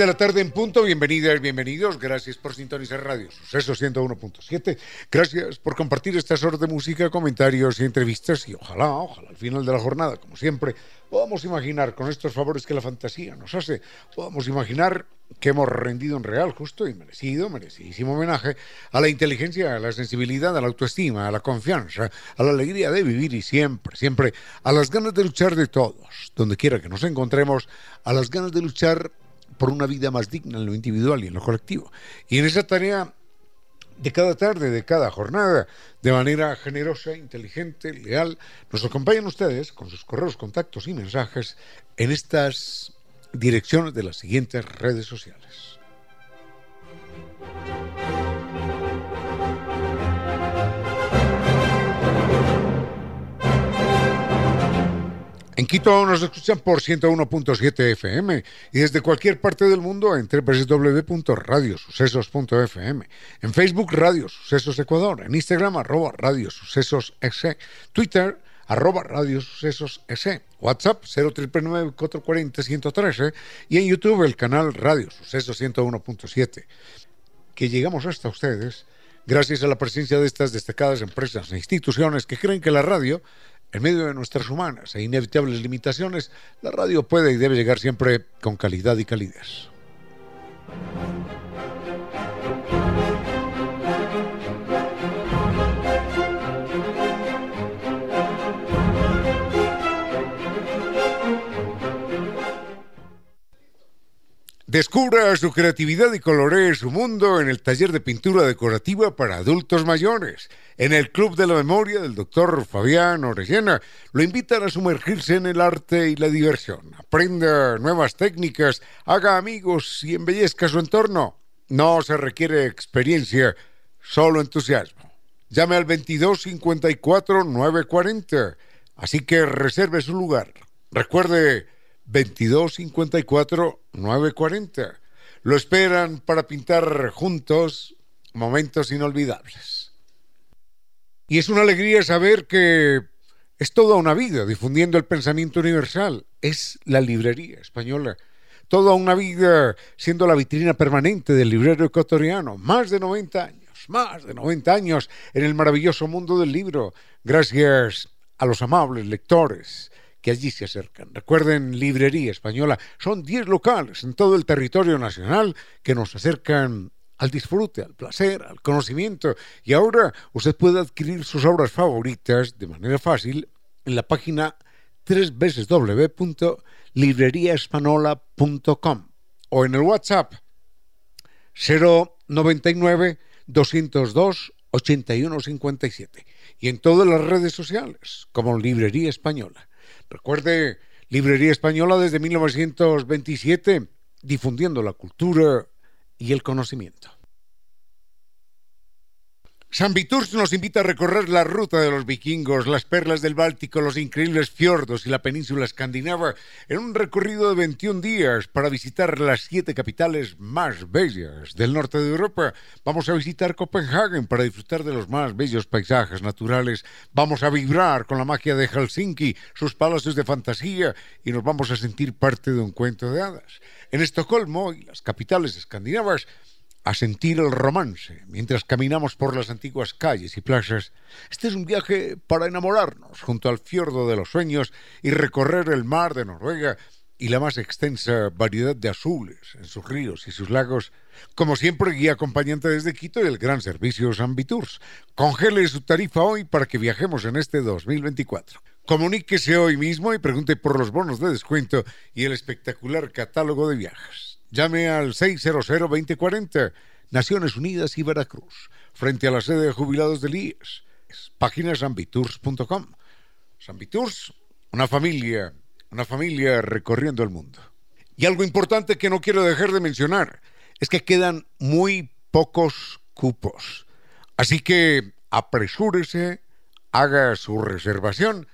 De la tarde en punto, bienvenidas, bienvenidos, gracias por sintonizar Radio Suceso 101.7, gracias por compartir estas horas de música, comentarios y entrevistas. Y ojalá, ojalá al final de la jornada, como siempre, podamos imaginar con estos favores que la fantasía nos hace, podamos imaginar que hemos rendido en real, justo y merecido, merecidísimo homenaje a la inteligencia, a la sensibilidad, a la autoestima, a la confianza, a la alegría de vivir y siempre, siempre a las ganas de luchar de todos, donde quiera que nos encontremos, a las ganas de luchar por una vida más digna en lo individual y en lo colectivo. Y en esa tarea de cada tarde, de cada jornada, de manera generosa, inteligente, leal, nos acompañan ustedes con sus correos, contactos y mensajes en estas direcciones de las siguientes redes sociales. En Quito nos escuchan por 101.7 FM y desde cualquier parte del mundo en www.radiosucesos.fm. En Facebook Radio Sucesos Ecuador, en Instagram arroba Radio Sucesos Twitter arroba Radio Sucesos WhatsApp 0399 y en YouTube el canal Radio Sucesos 101.7. Que llegamos hasta ustedes gracias a la presencia de estas destacadas empresas e instituciones que creen que la radio en medio de nuestras humanas e inevitables limitaciones, la radio puede y debe llegar siempre con calidad y calidez. Descubra su creatividad y coloree su mundo en el taller de pintura decorativa para adultos mayores. En el Club de la Memoria del doctor Fabián Orellana lo invitan a sumergirse en el arte y la diversión. Aprenda nuevas técnicas, haga amigos y embellezca su entorno. No se requiere experiencia, solo entusiasmo. Llame al 2254 940. Así que reserve su lugar. Recuerde 2254 940. Lo esperan para pintar juntos momentos inolvidables. Y es una alegría saber que es toda una vida difundiendo el pensamiento universal. Es la librería española. Toda una vida siendo la vitrina permanente del librero ecuatoriano. Más de 90 años, más de 90 años en el maravilloso mundo del libro. Gracias a los amables lectores, que allí se acercan. Recuerden, Librería Española, son 10 locales en todo el territorio nacional que nos acercan al disfrute, al placer, al conocimiento. Y ahora usted puede adquirir sus obras favoritas de manera fácil en la página www.libreriaespanola.com o en el WhatsApp 099 202 8157 y en todas las redes sociales como Librería Española. Recuerde, Librería Española desde 1927, difundiendo la cultura y el conocimiento. San Viturs nos invita a recorrer la ruta de los vikingos, las perlas del Báltico, los increíbles fiordos y la península escandinava en un recorrido de 21 días para visitar las siete capitales más bellas del norte de Europa. Vamos a visitar Copenhague para disfrutar de los más bellos paisajes naturales. Vamos a vibrar con la magia de Helsinki, sus palacios de fantasía y nos vamos a sentir parte de un cuento de hadas. En Estocolmo y las capitales escandinavas a sentir el romance mientras caminamos por las antiguas calles y plazas. Este es un viaje para enamorarnos junto al fiordo de los sueños y recorrer el mar de Noruega y la más extensa variedad de azules en sus ríos y sus lagos. Como siempre, guía acompañante desde Quito y el gran servicio San Viturs. Congele su tarifa hoy para que viajemos en este 2024. Comuníquese hoy mismo y pregunte por los bonos de descuento y el espectacular catálogo de viajes. Llame al 600-2040, Naciones Unidas y Veracruz, frente a la sede de jubilados del IES. Página sambitours.com. Sambitours, una familia, una familia recorriendo el mundo. Y algo importante que no quiero dejar de mencionar es que quedan muy pocos cupos. Así que apresúrese, haga su reservación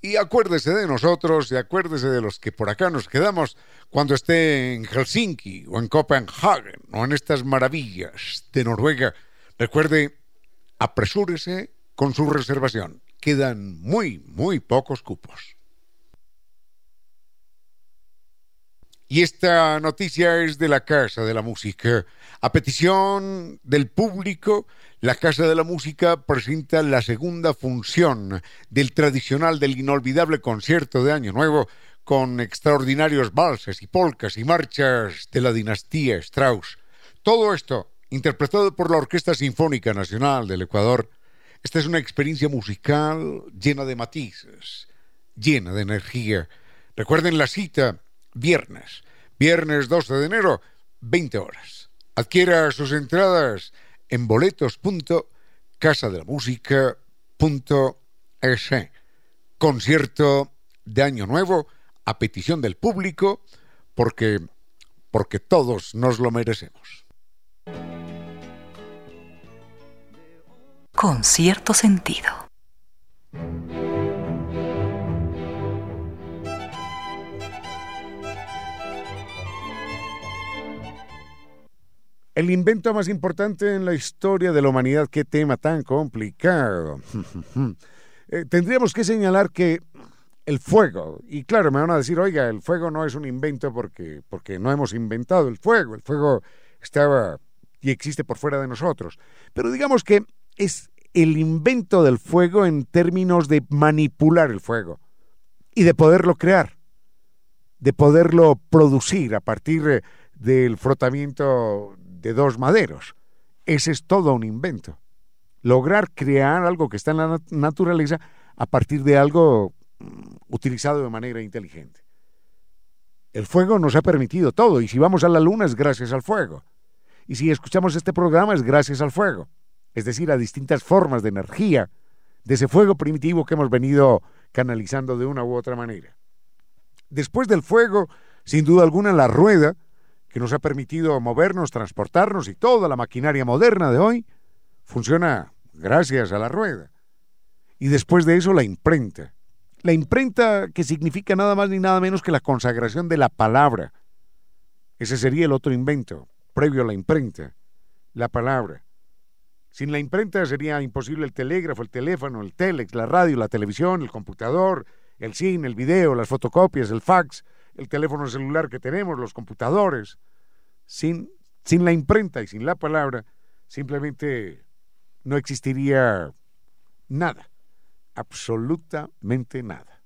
y acuérdese de nosotros y acuérdese de los que por acá nos quedamos cuando esté en Helsinki o en Copenhagen o en estas maravillas de Noruega. Recuerde, apresúrese con su reservación. Quedan muy, muy pocos cupos. Y esta noticia es de la Casa de la Música. A petición del público, la Casa de la Música presenta la segunda función del tradicional, del inolvidable concierto de Año Nuevo con extraordinarios valses y polcas y marchas de la dinastía Strauss. Todo esto interpretado por la Orquesta Sinfónica Nacional del Ecuador. Esta es una experiencia musical llena de matices, llena de energía. Recuerden la cita, viernes, viernes 12 de enero, 20 horas. Adquiera sus entradas en boletos.casadelamusica.es. Concierto de Año Nuevo a petición del público porque, porque todos nos lo merecemos. Con cierto sentido. El invento más importante en la historia de la humanidad, qué tema tan complicado. Eh, tendríamos que señalar que el fuego, y claro, me van a decir, oiga, el fuego no es un invento porque, porque no hemos inventado el fuego, el fuego estaba y existe por fuera de nosotros, pero digamos que es el invento del fuego en términos de manipular el fuego y de poderlo crear, de poderlo producir a partir del frotamiento de dos maderos. Ese es todo un invento. Lograr crear algo que está en la naturaleza a partir de algo utilizado de manera inteligente. El fuego nos ha permitido todo y si vamos a la luna es gracias al fuego. Y si escuchamos este programa es gracias al fuego. Es decir, a distintas formas de energía de ese fuego primitivo que hemos venido canalizando de una u otra manera. Después del fuego, sin duda alguna, la rueda que nos ha permitido movernos, transportarnos y toda la maquinaria moderna de hoy funciona gracias a la rueda. Y después de eso la imprenta. La imprenta que significa nada más ni nada menos que la consagración de la palabra. Ese sería el otro invento, previo a la imprenta, la palabra. Sin la imprenta sería imposible el telégrafo, el teléfono, el telex, la radio, la televisión, el computador, el cine, el video, las fotocopias, el fax, el teléfono celular que tenemos, los computadores, sin, sin la imprenta y sin la palabra, simplemente no existiría nada, absolutamente nada.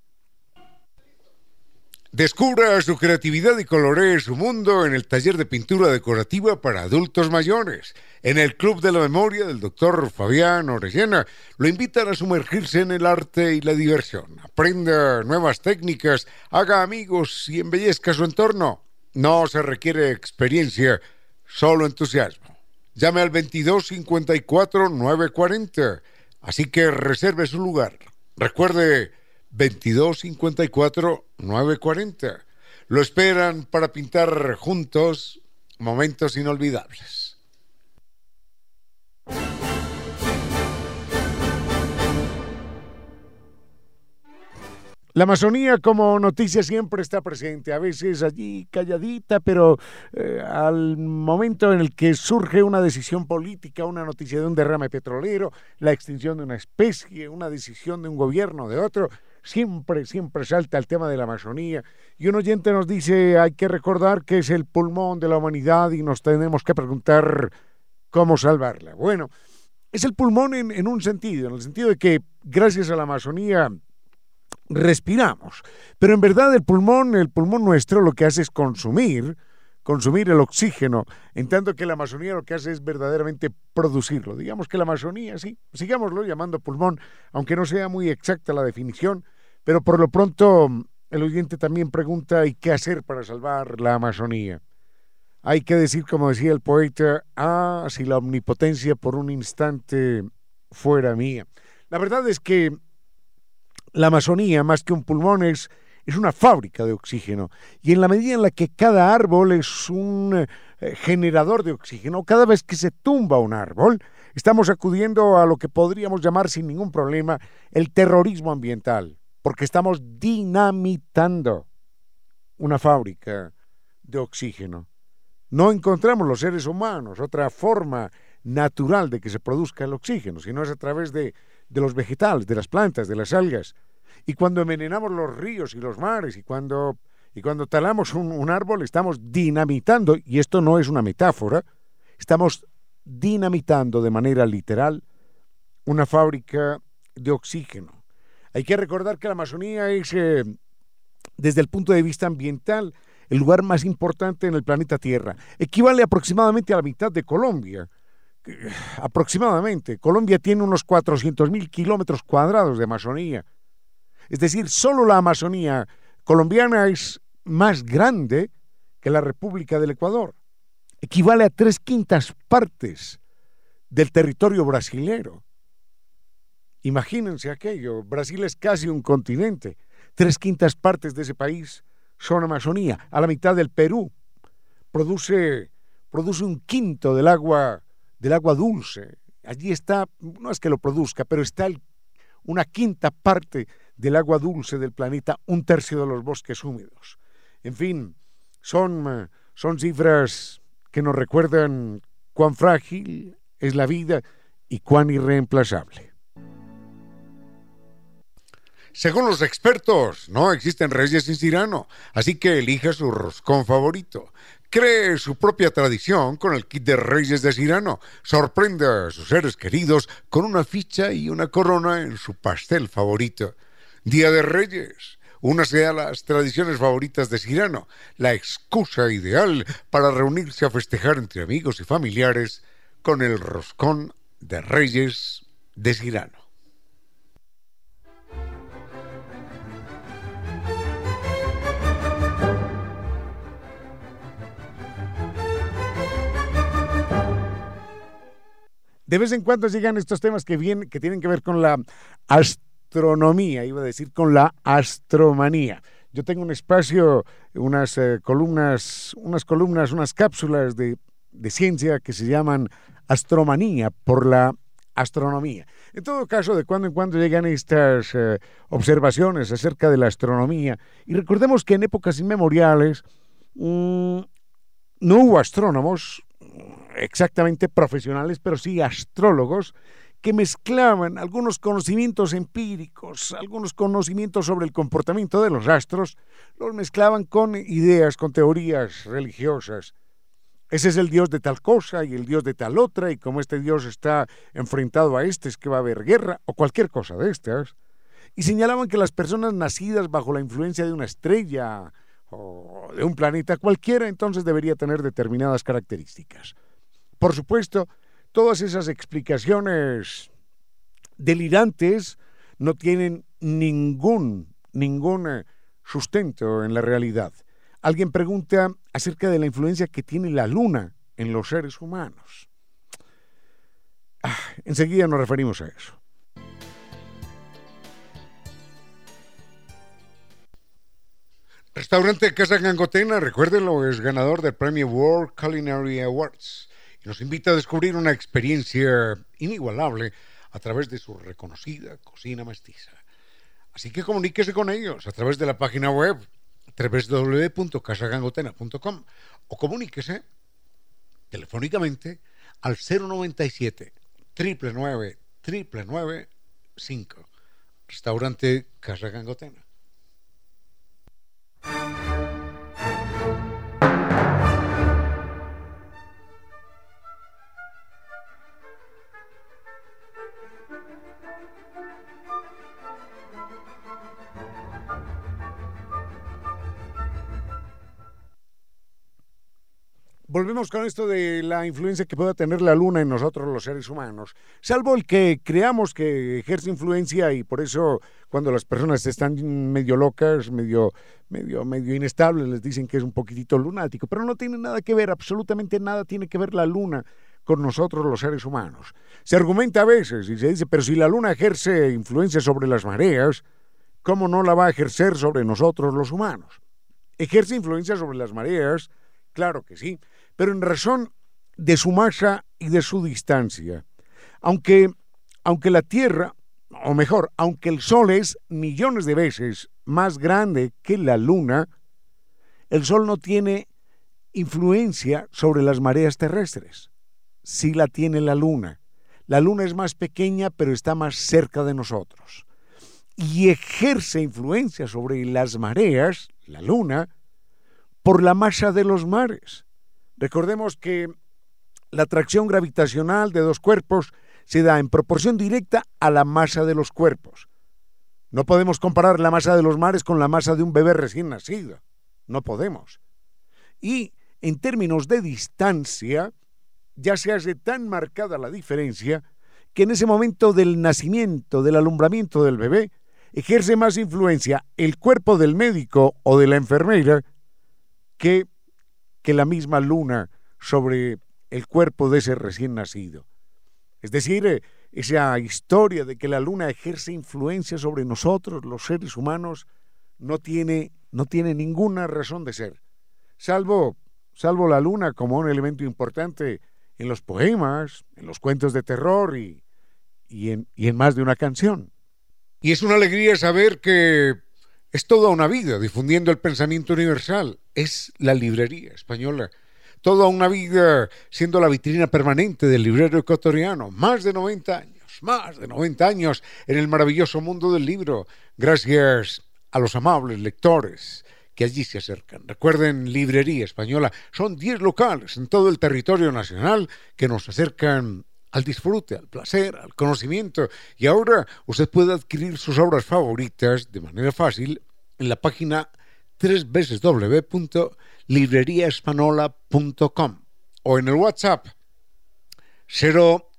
Descubra su creatividad y coloree su mundo en el taller de pintura decorativa para adultos mayores. En el Club de la Memoria del doctor Fabián Orellana lo invitan a sumergirse en el arte y la diversión. Aprenda nuevas técnicas, haga amigos y embellezca su entorno. No se requiere experiencia, solo entusiasmo. Llame al 2254 940. Así que reserve su lugar. Recuerde 2254 940. Lo esperan para pintar juntos momentos inolvidables. La Amazonía como noticia siempre está presente, a veces allí calladita, pero eh, al momento en el que surge una decisión política, una noticia de un derrame petrolero, la extinción de una especie, una decisión de un gobierno, de otro, siempre, siempre salta el tema de la Amazonía. Y un oyente nos dice, hay que recordar que es el pulmón de la humanidad y nos tenemos que preguntar cómo salvarla. Bueno, es el pulmón en, en un sentido, en el sentido de que gracias a la Amazonía respiramos. Pero en verdad el pulmón, el pulmón nuestro lo que hace es consumir, consumir el oxígeno, en tanto que la Amazonía lo que hace es verdaderamente producirlo. Digamos que la Amazonía, sí, sigámoslo llamando pulmón, aunque no sea muy exacta la definición, Pero por lo pronto, el oyente también pregunta, ¿y qué hacer para salvar la Amazonía? Hay que decir, como decía el poeta, ah, si la omnipotencia por un instante fuera mía. La verdad es que la Amazonía, más que un pulmón, es, es una fábrica de oxígeno. Y en la medida en la que cada árbol es un eh, generador de oxígeno, cada vez que se tumba un árbol, estamos acudiendo a lo que podríamos llamar sin ningún problema el terrorismo ambiental, porque estamos dinamitando una fábrica de oxígeno. No encontramos los seres humanos otra forma natural de que se produzca el oxígeno, sino es a través de, de los vegetales, de las plantas, de las algas. Y cuando envenenamos los ríos y los mares y cuando, y cuando talamos un, árbol estamos dinamitando, y esto no es una metáfora, estamos dinamitando de manera literal una fábrica de oxígeno. Hay que recordar que la Amazonía es, eh, desde el punto de vista ambiental, el lugar más importante en el planeta Tierra. Equivale aproximadamente a la mitad de Colombia aproximadamente. Colombia tiene unos 400.000 kilómetros cuadrados de Amazonía. Es decir, solo la Amazonía colombiana es más grande que la República del Ecuador. Equivale a tres quintas partes del territorio brasilero. Imagínense aquello. Brasil es casi un continente. Tres quintas partes de ese país son Amazonía. A la mitad del Perú. Produce, produce un quinto del agua del agua dulce. Allí está, no es que lo produzca, pero está una quinta parte del agua dulce del planeta, un tercio de los bosques húmedos. En fin, son, son cifras que nos recuerdan cuán frágil es la vida y cuán irreemplazable. Según los expertos, no existen reyes sin Cirano, así que elija su roscón favorito. Cree su propia tradición con el kit de Reyes de Cirano. Sorprende a sus seres queridos con una ficha y una corona en su pastel favorito. Día de Reyes. Únase a las tradiciones favoritas de Cirano, la excusa ideal para reunirse a festejar entre amigos y familiares con el roscón de Reyes de Cirano. de vez en cuando llegan estos temas que, vienen, que tienen que ver con la astronomía, iba a decir con la astromanía. Yo tengo un espacio, unas eh, columnas, unas columnas, unas cápsulas de, de ciencia que se llaman astromanía por la astronomía. En todo caso, de cuando en cuando llegan estas eh, observaciones acerca de la astronomía, y recordemos que en épocas inmemoriales mmm, no hubo astrónomos, exactamente profesionales, pero sí astrólogos, que mezclaban algunos conocimientos empíricos, algunos conocimientos sobre el comportamiento de los astros, los mezclaban con ideas, con teorías religiosas. Ese es el dios de tal cosa y el dios de tal otra, y como este dios está enfrentado a este, es que va a haber guerra o cualquier cosa de estas. Y señalaban que las personas nacidas bajo la influencia de una estrella o de un planeta cualquiera, entonces debería tener determinadas características. Por supuesto, todas esas explicaciones delirantes no tienen ningún, ningún eh, sustento en la realidad. Alguien pregunta acerca de la influencia que tiene la luna en los seres humanos. Ah, enseguida nos referimos a eso. Restaurante Casa Gangotena, recuérdenlo, es ganador del premio World Culinary Awards nos invita a descubrir una experiencia inigualable a través de su reconocida cocina mestiza. Así que comuníquese con ellos a través de la página web www.casagangotena.com o comuníquese telefónicamente al 097 999 5 Restaurante Casa Gangotena. Volvemos con esto de la influencia que pueda tener la luna en nosotros los seres humanos, salvo el que creamos que ejerce influencia y por eso cuando las personas están medio locas, medio, medio, medio inestables, les dicen que es un poquitito lunático, pero no tiene nada que ver, absolutamente nada tiene que ver la luna con nosotros los seres humanos. Se argumenta a veces y se dice, pero si la luna ejerce influencia sobre las mareas, ¿cómo no la va a ejercer sobre nosotros los humanos? ¿Ejerce influencia sobre las mareas? Claro que sí, pero en razón de su masa y de su distancia. Aunque, aunque la Tierra, o mejor, aunque el Sol es millones de veces más grande que la Luna, el Sol no tiene influencia sobre las mareas terrestres. Sí la tiene la Luna. La Luna es más pequeña, pero está más cerca de nosotros. Y ejerce influencia sobre las mareas, la Luna, por la masa de los mares. Recordemos que la atracción gravitacional de dos cuerpos se da en proporción directa a la masa de los cuerpos. No podemos comparar la masa de los mares con la masa de un bebé recién nacido. No podemos. Y en términos de distancia, ya se hace tan marcada la diferencia que en ese momento del nacimiento, del alumbramiento del bebé, ejerce más influencia el cuerpo del médico o de la enfermera que que la misma luna sobre el cuerpo de ese recién nacido. Es decir, eh, esa historia de que la luna ejerce influencia sobre nosotros, los seres humanos, no tiene, no tiene ninguna razón de ser, salvo, salvo la luna como un elemento importante en los poemas, en los cuentos de terror y, y, en, y en más de una canción. Y es una alegría saber que es toda una vida difundiendo el pensamiento universal. Es la librería española. Toda una vida siendo la vitrina permanente del librero ecuatoriano. Más de 90 años, más de 90 años en el maravilloso mundo del libro. Gracias a los amables lectores que allí se acercan. Recuerden, Librería Española, son 10 locales en todo el territorio nacional que nos acercan al disfrute, al placer, al conocimiento. Y ahora usted puede adquirir sus obras favoritas de manera fácil en la página www.libreriaespanola.com o en el WhatsApp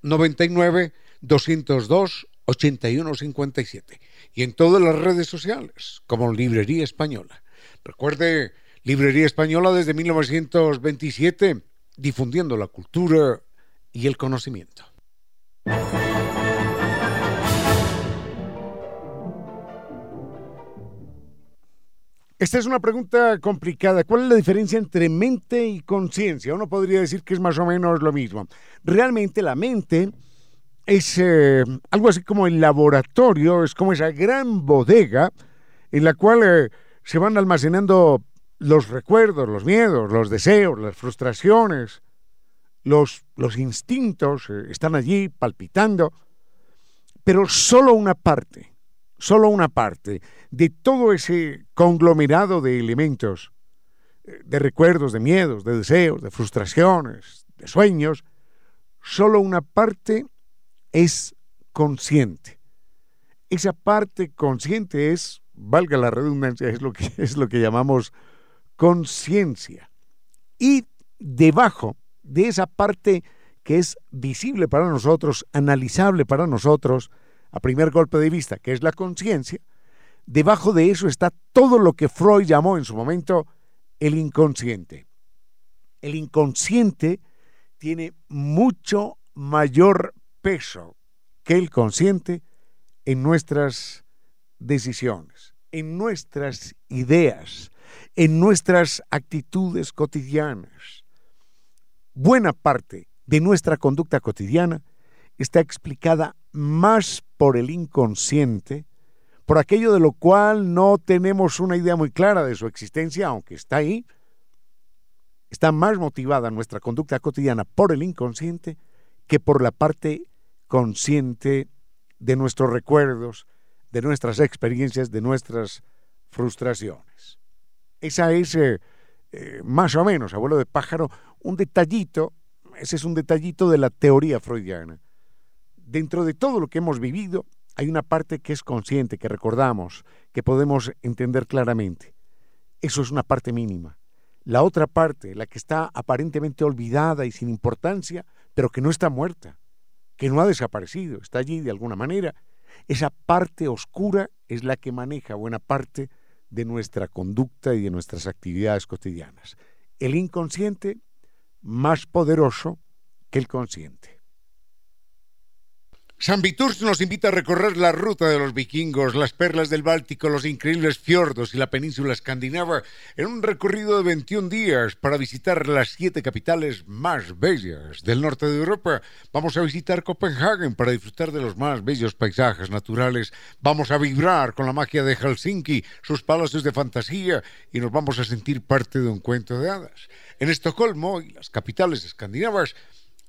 099 202 8157 y en todas las redes sociales como Librería Española. Recuerde, Librería Española desde 1927 difundiendo la cultura y el conocimiento. Esta es una pregunta complicada. ¿Cuál es la diferencia entre mente y conciencia? Uno podría decir que es más o menos lo mismo. Realmente la mente es eh, algo así como el laboratorio, es como esa gran bodega en la cual eh, se van almacenando los recuerdos, los miedos, los deseos, las frustraciones, los, los instintos eh, están allí palpitando, pero solo una parte, solo una parte de todo ese conglomerado de elementos, eh, de recuerdos, de miedos, de deseos, de frustraciones, de sueños, solo una parte es consciente. Esa parte consciente es, valga la redundancia, es lo que, es lo que llamamos conciencia. Y debajo de esa parte que es visible para nosotros, analizable para nosotros, a primer golpe de vista, que es la conciencia, debajo de eso está todo lo que Freud llamó en su momento el inconsciente. El inconsciente tiene mucho mayor peso que el consciente en nuestras decisiones, en nuestras ideas, en nuestras actitudes cotidianas buena parte de nuestra conducta cotidiana está explicada más por el inconsciente, por aquello de lo cual no tenemos una idea muy clara de su existencia, aunque está ahí, está más motivada nuestra conducta cotidiana por el inconsciente que por la parte consciente de nuestros recuerdos, de nuestras experiencias, de nuestras frustraciones. Esa es eh, eh, más o menos, abuelo de pájaro, un detallito, ese es un detallito de la teoría freudiana. Dentro de todo lo que hemos vivido, hay una parte que es consciente, que recordamos, que podemos entender claramente. Eso es una parte mínima. la otra parte, la que está aparentemente olvidada y sin importancia, pero que no está muerta, que no ha desaparecido, está allí de alguna manera. Esa parte oscura es la que maneja buena parte de nuestra conducta y de nuestras actividades cotidianas. El inconsciente más poderoso que el consciente. San Viturs nos invita a recorrer la ruta de los vikingos, las perlas del Báltico, los increíbles fiordos y la península escandinava en un recorrido de 21 días para visitar las siete capitales más bellas del norte de Europa. Vamos a visitar Copenhague para disfrutar de los más bellos paisajes naturales. Vamos a vibrar con la magia de Helsinki, sus palacios de fantasía y nos vamos a sentir parte de un cuento de hadas. En Estocolmo y las capitales escandinavas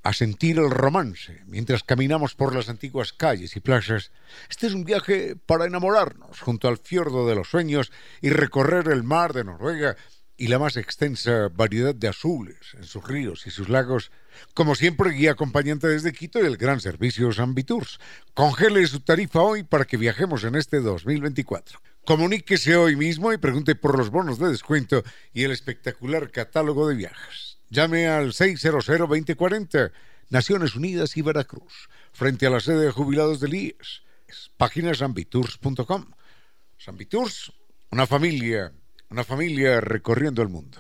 a sentir el romance mientras caminamos por las antiguas calles y plazas. Este es un viaje para enamorarnos junto al fiordo de los sueños y recorrer el mar de Noruega y la más extensa variedad de azules en sus ríos y sus lagos. Como siempre, guía acompañante desde Quito y el gran servicio Viturs. Congele su tarifa hoy para que viajemos en este 2024. Comuníquese hoy mismo y pregunte por los bonos de descuento y el espectacular catálogo de viajes. Llame al 600-2040, Naciones Unidas y Veracruz, frente a la sede de jubilados del IES. Página sambitours.com. Sambitours, una familia, una familia recorriendo el mundo.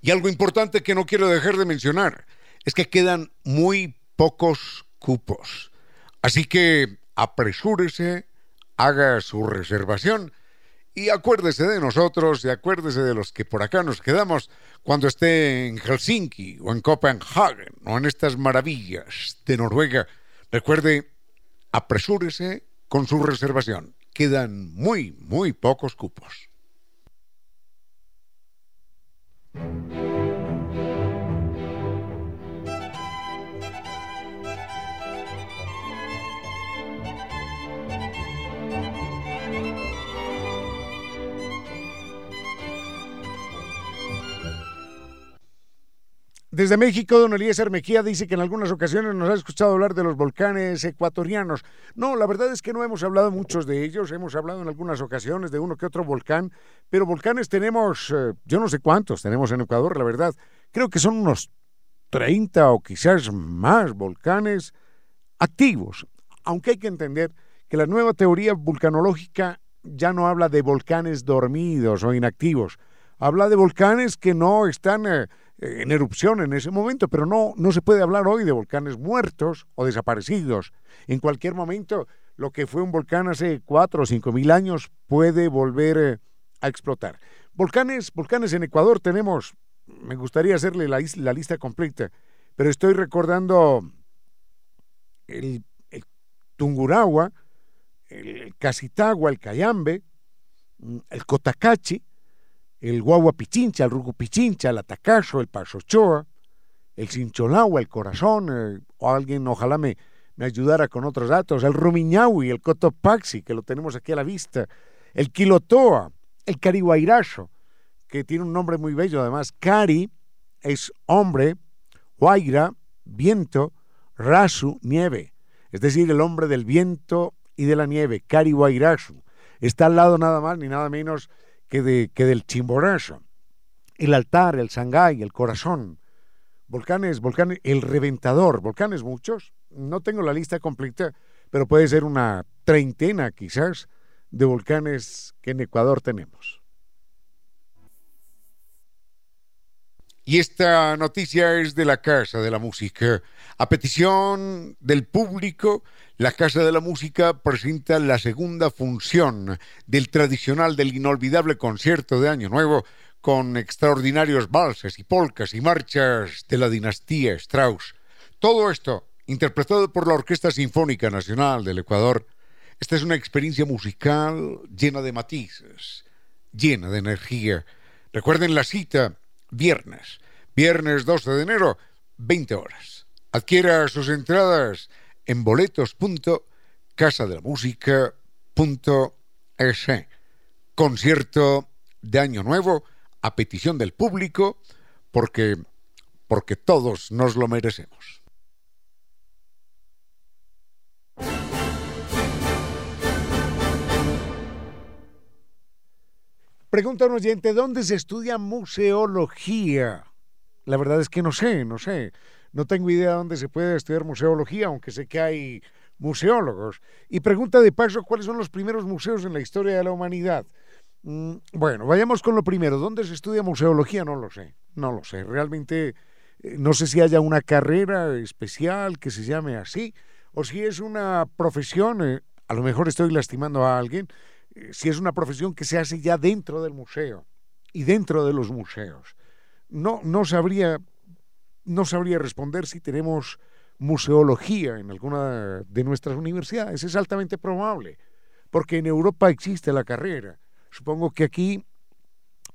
Y algo importante que no quiero dejar de mencionar es que quedan muy pocos cupos. Así que apresúrese, haga su reservación y acuérdese de nosotros y acuérdese de los que por acá nos quedamos cuando esté en Helsinki o en Copenhague o en estas maravillas de Noruega. Recuerde, apresúrese con su reservación. Quedan muy, muy pocos cupos. Desde México, don Elías Mejía dice que en algunas ocasiones nos ha escuchado hablar de los volcanes ecuatorianos. No, la verdad es que no hemos hablado muchos de ellos, hemos hablado en algunas ocasiones de uno que otro volcán, pero volcanes tenemos, eh, yo no sé cuántos tenemos en Ecuador, la verdad. Creo que son unos 30 o quizás más volcanes activos, aunque hay que entender que la nueva teoría vulcanológica ya no habla de volcanes dormidos o inactivos, habla de volcanes que no están... Eh, en erupción en ese momento, pero no, no se puede hablar hoy de volcanes muertos o desaparecidos. En cualquier momento, lo que fue un volcán hace cuatro o cinco mil años puede volver eh, a explotar. Volcanes, volcanes en Ecuador tenemos, me gustaría hacerle la, la lista completa, pero estoy recordando el, el Tungurahua, el Casitagua, el Cayambe, mm, el Cotacachi, el guagua pichincha, el rugo pichincha, el atacazo, el pasochoa, el cincholagua, el corazón, eh, o alguien ojalá me, me ayudara con otros datos, el rumiñahui, el cotopaxi, que lo tenemos aquí a la vista, el quilotoa, el cariguairazo, que tiene un nombre muy bello además, cari es hombre, huayra, viento, rasu, nieve, es decir, el hombre del viento y de la nieve, cariguairazo. Está al lado nada más ni nada menos que, de, que del Chimborazo, el altar, el Sangay, el corazón, volcanes, volcanes, el reventador, volcanes muchos, no tengo la lista completa, pero puede ser una treintena quizás de volcanes que en Ecuador tenemos. Y esta noticia es de la Casa de la Música. A petición del público, la Casa de la Música presenta la segunda función del tradicional, del inolvidable concierto de Año Nuevo con extraordinarios valses y polcas y marchas de la dinastía Strauss. Todo esto interpretado por la Orquesta Sinfónica Nacional del Ecuador. Esta es una experiencia musical llena de matices, llena de energía. Recuerden la cita viernes, viernes 12 de enero, 20 horas. Adquiera sus entradas en boletos.casadelamusica.es. Concierto de Año Nuevo a petición del público porque, porque todos nos lo merecemos. Pregunta un oyente, ¿dónde se estudia museología? La verdad es que no sé, no sé. No tengo idea de dónde se puede estudiar museología, aunque sé que hay museólogos. Y pregunta de paso, ¿cuáles son los primeros museos en la historia de la humanidad? Mm, bueno, vayamos con lo primero. ¿Dónde se estudia museología? No lo sé. No lo sé. Realmente eh, no sé si haya una carrera especial que se llame así o si es una profesión, eh, a lo mejor estoy lastimando a alguien, eh, si es una profesión que se hace ya dentro del museo y dentro de los museos. No, no sabría, no sabría responder si tenemos museología en alguna de nuestras universidades. Es altamente probable, porque en Europa existe la carrera. Supongo que aquí,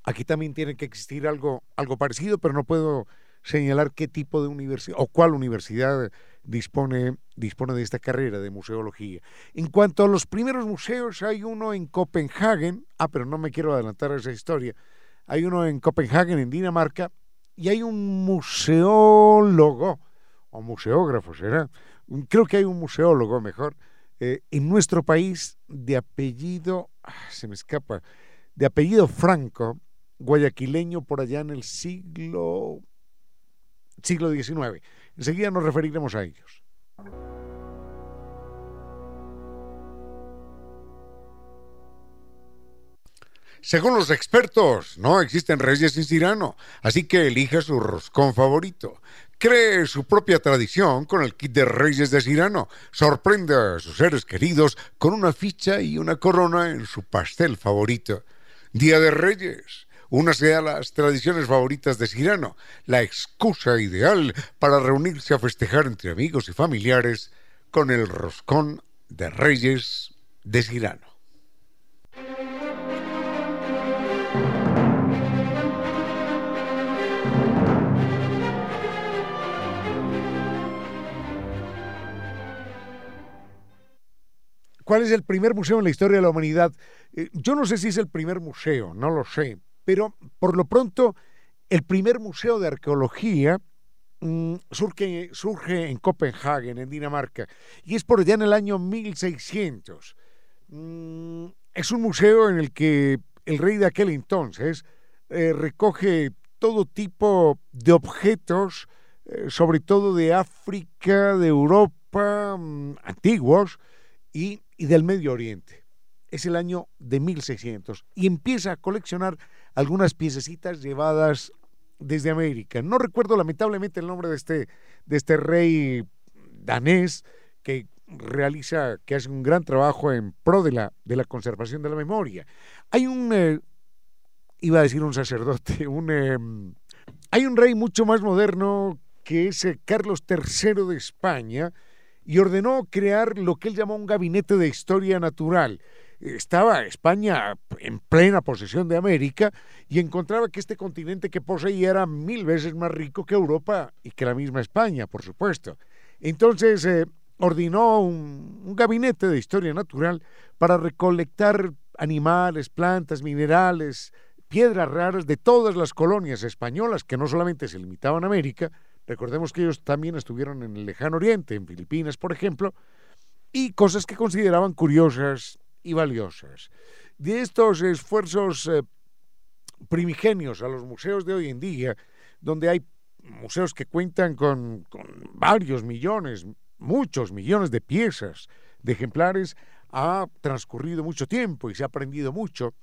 aquí también tiene que existir algo, algo parecido, pero no puedo señalar qué tipo de universidad o cuál universidad dispone, dispone de esta carrera de museología. En cuanto a los primeros museos, hay uno en Copenhague, ah, pero no me quiero adelantar a esa historia, hay uno en Copenhague, en Dinamarca, y hay un museólogo, o museógrafo será, creo que hay un museólogo mejor, eh, en nuestro país de apellido, ah, se me escapa, de apellido Franco, guayaquileño por allá en el siglo, siglo XIX. Enseguida nos referiremos a ellos. Según los expertos, no existen reyes sin Cirano, así que elija su roscón favorito. Cree su propia tradición con el kit de Reyes de Cirano. Sorprende a sus seres queridos con una ficha y una corona en su pastel favorito. Día de Reyes. Únase a las tradiciones favoritas de Cirano, la excusa ideal para reunirse a festejar entre amigos y familiares con el roscón de Reyes de Cirano. ¿Cuál es el primer museo en la historia de la humanidad? Eh, yo no sé si es el primer museo, no lo sé, pero por lo pronto, el primer museo de arqueología mm, surge, surge, en Copenhague, en Dinamarca, y es por allá en el año 1600. Mm, es un museo en el que el rey de aquel entonces eh, recoge todo tipo de objetos, eh, sobre todo de África, de Europa, mm, antiguos y, y del Medio Oriente. Es el año de 1600 y empieza a coleccionar algunas piececitas llevadas desde América. No recuerdo lamentablemente el nombre de este, de este rey danés que realiza, que hace un gran trabajo en pro de la, de la conservación de la memoria. Hay un, eh, iba a decir un sacerdote, un, em, hay un rey mucho más moderno que es eh, Carlos III de España y ordenó crear lo que él llamó un gabinete de historia natural estaba España en plena posesión de América y encontraba que este continente que poseía era mil veces más rico que Europa y que la misma España, por supuesto. Entonces eh, ordenó un, gabinete de historia natural para recolectar animales, plantas, minerales, piedras raras de todas las colonias españolas, que no solamente se limitaban a América, recordemos que ellos también estuvieron en el lejano oriente, en Filipinas, por ejemplo, y cosas que consideraban curiosas y valiosas. De estos esfuerzos eh, primigenios a los museos de hoy en día, donde hay museos que cuentan con, varios millones, muchos millones de piezas, de ejemplares, ha transcurrido mucho tiempo y se ha aprendido mucho,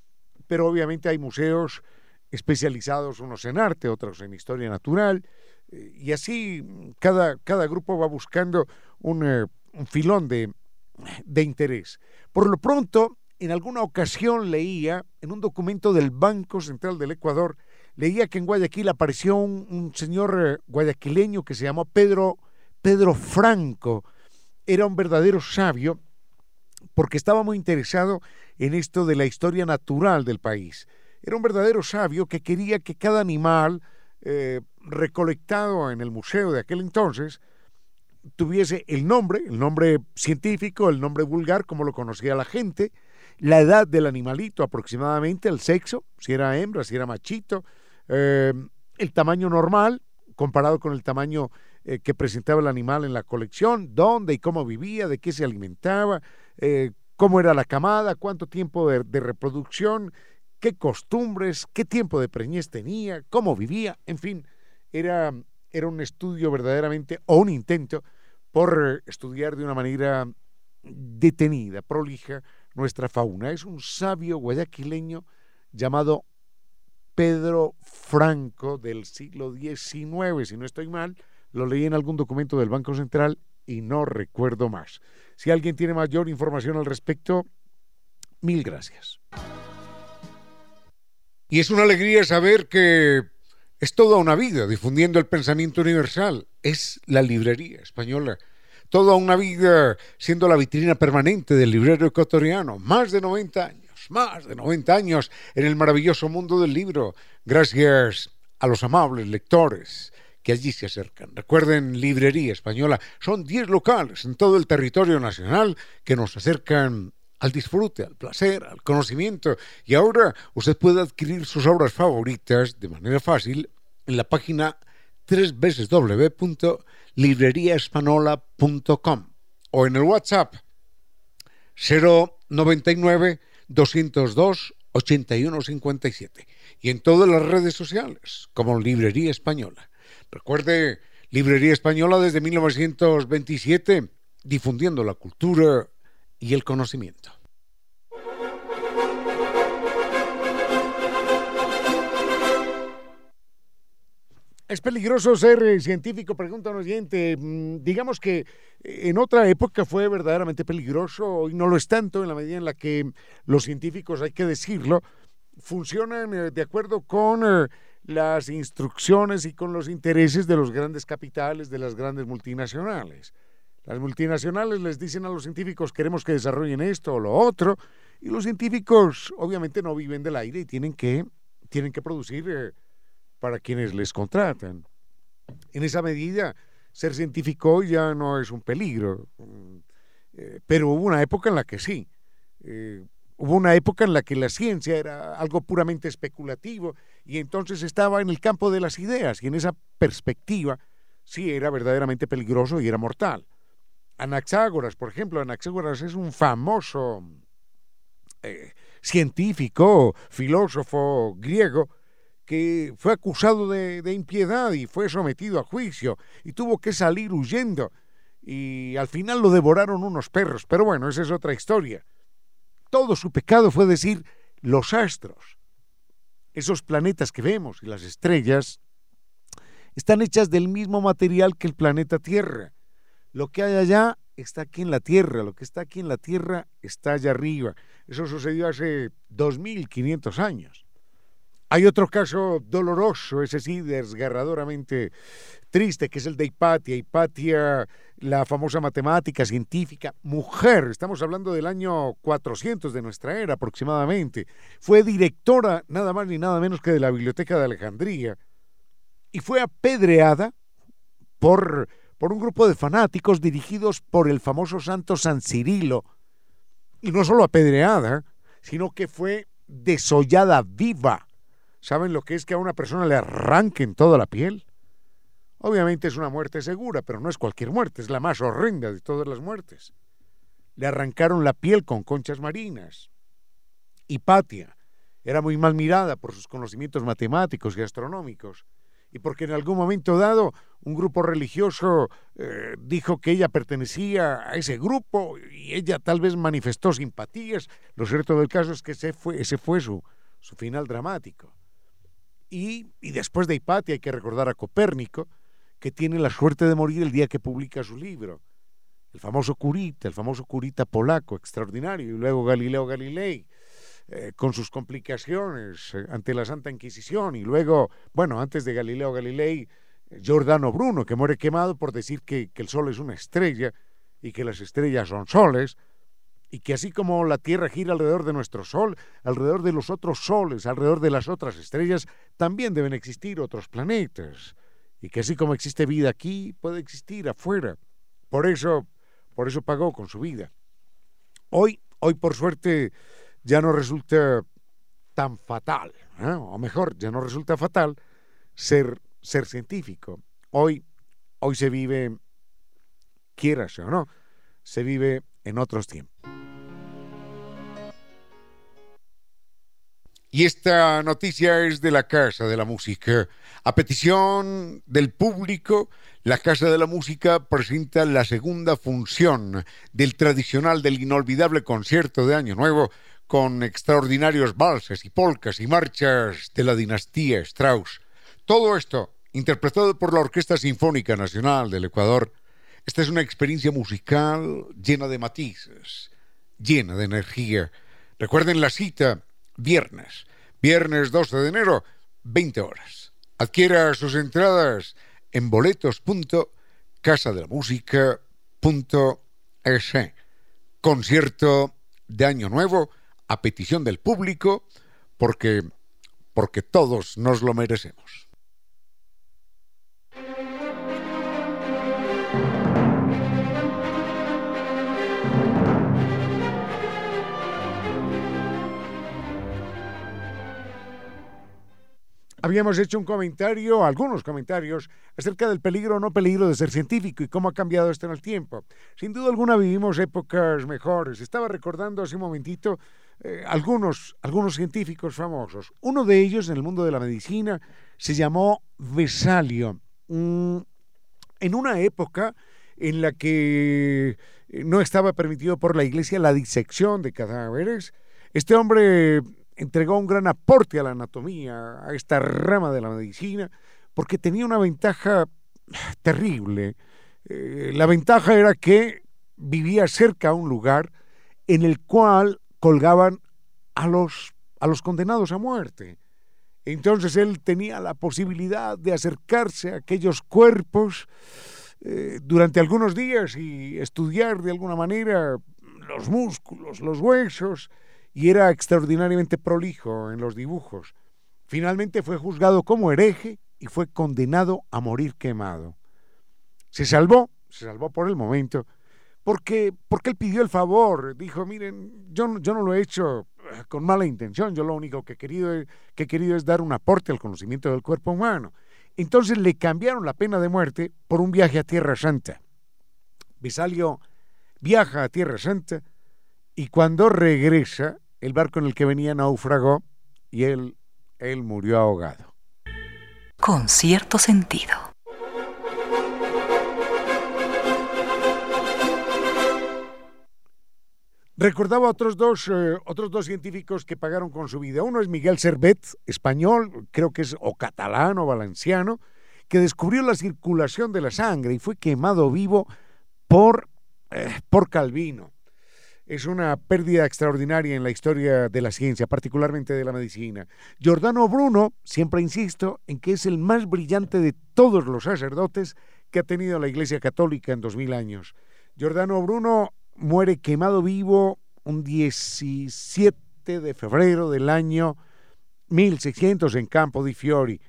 pero obviamente hay museos especializados, unos en arte, otros en historia natural, y así cada, cada grupo va buscando un, eh, un filón de, de interés. Por lo pronto, en alguna ocasión leía, en un documento del Banco Central del Ecuador, leía que en Guayaquil apareció un, señor eh, guayaquileño que se llamó Pedro, Pedro Franco. Era un verdadero sabio porque estaba muy interesado en esto de la historia natural del país. Era un verdadero sabio que quería que cada animal eh, recolectado en el museo de aquel entonces tuviese el nombre, el nombre científico, el nombre vulgar, como lo conocía la gente, la edad del animalito aproximadamente, el sexo, si era hembra, si era machito, eh, el tamaño normal comparado con el tamaño eh, que presentaba el animal en la colección, dónde y cómo vivía, de qué se alimentaba, eh, cómo era la camada, cuánto tiempo de, reproducción, qué costumbres, qué tiempo de preñez tenía, cómo vivía, en fin, era, era un estudio verdaderamente, o un intento por estudiar de una manera detenida, prolija, nuestra fauna. Es un sabio guayaquileño llamado Pedro Franco del siglo XIX, si no estoy mal, lo leí en algún documento del Banco Central y no recuerdo más. Si alguien tiene mayor información al respecto, mil gracias. Y es una alegría saber que es toda una vida difundiendo el pensamiento universal. Es la librería española. Toda una vida siendo la vitrina permanente del librero ecuatoriano. Más de 90 años, más de 90 años en el maravilloso mundo del libro. Gracias a los amables lectores que allí se acercan. Recuerden, Librería Española, son 10 locales en todo el territorio nacional que nos acercan al disfrute, al placer, al conocimiento. Y ahora usted puede adquirir sus obras favoritas de manera fácil en la página www.libreriaespanola.com o en el WhatsApp 099 202 8157 y en todas las redes sociales como Librería Española. Recuerde, Librería Española desde 1927, difundiendo la cultura y el conocimiento. ¿Es peligroso ser eh, científico? Pregunta un oyente. Mm, digamos que eh, en otra época fue verdaderamente peligroso y no lo es tanto en la medida en la que los científicos, hay que decirlo, funcionan eh, de acuerdo con las instrucciones y con los intereses de los grandes capitales, de las grandes multinacionales. Las multinacionales les dicen a los científicos queremos que desarrollen esto o lo otro, y los científicos obviamente no viven del aire y tienen que, tienen que producir eh, para quienes les contratan. En esa medida, ser científico ya no es un peligro, mm, eh, pero hubo una época en la que sí. Eh, hubo una época en la que la ciencia era algo puramente especulativo y entonces estaba en el campo de las ideas y en esa perspectiva sí era verdaderamente peligroso y era mortal. Anaxágoras, por ejemplo, Anaxágoras es un famoso eh, científico, filósofo griego que fue acusado de, de impiedad y fue sometido a juicio y tuvo que salir huyendo y al final lo devoraron unos perros, pero bueno, esa es otra historia. Todo su pecado fue decir los astros esos planetas que vemos y las estrellas están hechas del mismo material que el planeta Tierra. Lo que hay allá está aquí en la Tierra, lo que está aquí en la Tierra está allá arriba. Eso sucedió hace 2500 años. Hay otro caso doloroso, ese sí, desgarradoramente triste, que es el de Hipatia. Hipatia, la famosa matemática científica, mujer, estamos hablando del año 400 de nuestra era aproximadamente. Fue directora nada más ni nada menos que de la Biblioteca de Alejandría y fue apedreada por, por un grupo de fanáticos dirigidos por el famoso santo San Cirilo. Y no solo apedreada, sino que fue desollada viva ¿Saben lo que es que a una persona le arranquen toda la piel? Obviamente es una muerte segura, pero no es cualquier muerte, es la más horrenda de todas las muertes. Le arrancaron la piel con conchas marinas. Hipatia era muy mal mirada por sus conocimientos matemáticos y astronómicos, y porque en algún momento dado un grupo religioso eh, dijo que ella pertenecía a ese grupo y ella tal vez manifestó simpatías. Lo cierto del caso es que ese fue, ese fue su, su final dramático. Y, después de Hipatia hay que recordar a Copérnico, que tiene la suerte de morir el día que publica su libro. El famoso curita, el famoso curita polaco, extraordinario. Y luego Galileo Galilei, eh, con sus complicaciones eh, ante la Santa Inquisición. Y luego, bueno, antes de Galileo Galilei, Giordano Bruno, que muere quemado por decir que el Sol es una estrella y que las estrellas son soles y que así como la Tierra gira alrededor de nuestro Sol, alrededor de los otros soles, alrededor de las otras estrellas, también deben existir otros planetas, y que así como existe vida aquí, puede existir afuera. Por eso, por eso pagó con su vida. Hoy, hoy por suerte, ya no resulta tan fatal, ¿eh? o mejor, ya no resulta fatal ser, ser científico. Hoy, hoy se vive, quieras o no, se vive en otros tiempos. Y esta noticia es de la Casa de la Música. A petición del público, la Casa de la Música presenta la segunda función del tradicional, del inolvidable concierto de Año Nuevo con extraordinarios valses y polcas y marchas de la dinastía Strauss. Todo esto interpretado por la Orquesta Sinfónica Nacional del Ecuador. Esta es una experiencia musical llena de matices, llena de energía. Recuerden la cita viernes, viernes 12 de enero, 20 horas. Adquiera sus entradas en boletos.casadelamusica.es. Concierto de Año Nuevo a petición del público porque porque todos nos lo merecemos. habíamos hecho un comentario, algunos comentarios, acerca del peligro o no peligro de ser científico y cómo ha cambiado esto en el tiempo. Sin duda alguna vivimos épocas mejores. Estaba recordando hace un momentito eh, algunos, algunos científicos famosos. Uno de ellos en el mundo de la medicina se llamó Vesalio. Mm, en una época en la que eh, no estaba permitido por la iglesia la disección de cadáveres, este hombre entregó un gran aporte a la anatomía, a esta rama de la medicina, porque tenía una ventaja terrible. Eh, la ventaja era que vivía cerca a un lugar en el cual colgaban a los, a los condenados a muerte. Entonces él tenía la posibilidad de acercarse a aquellos cuerpos eh, durante algunos días y estudiar de alguna manera los músculos, los huesos, y era extraordinariamente prolijo en los dibujos. Finalmente fue juzgado como hereje y fue condenado a morir quemado. Se salvó, se salvó por el momento, porque, porque él pidió el favor, dijo, miren, yo, yo no lo he hecho eh, con mala intención, yo lo único que he, querido, que he querido es dar un aporte al conocimiento del cuerpo humano. Entonces le cambiaron la pena de muerte por un viaje a Tierra Santa. Besalio viaja a Tierra Santa y cuando regresa el barco en el que venía naufragó y él, él murió ahogado. Con cierto sentido. Recordaba otros dos, eh, otros dos científicos que pagaron con su vida. Uno es Miguel Servet, español, creo que es o catalán o valenciano, que descubrió la circulación de la sangre y fue quemado vivo por, eh, por Calvino es una pérdida extraordinaria en la historia de la ciencia, particularmente de la medicina. Giordano Bruno, siempre insisto, en que es el más brillante de todos los sacerdotes que ha tenido la Iglesia Católica en dos mil años. Giordano Bruno muere quemado vivo un 17 de febrero del año 1600 en Campo di Fiori.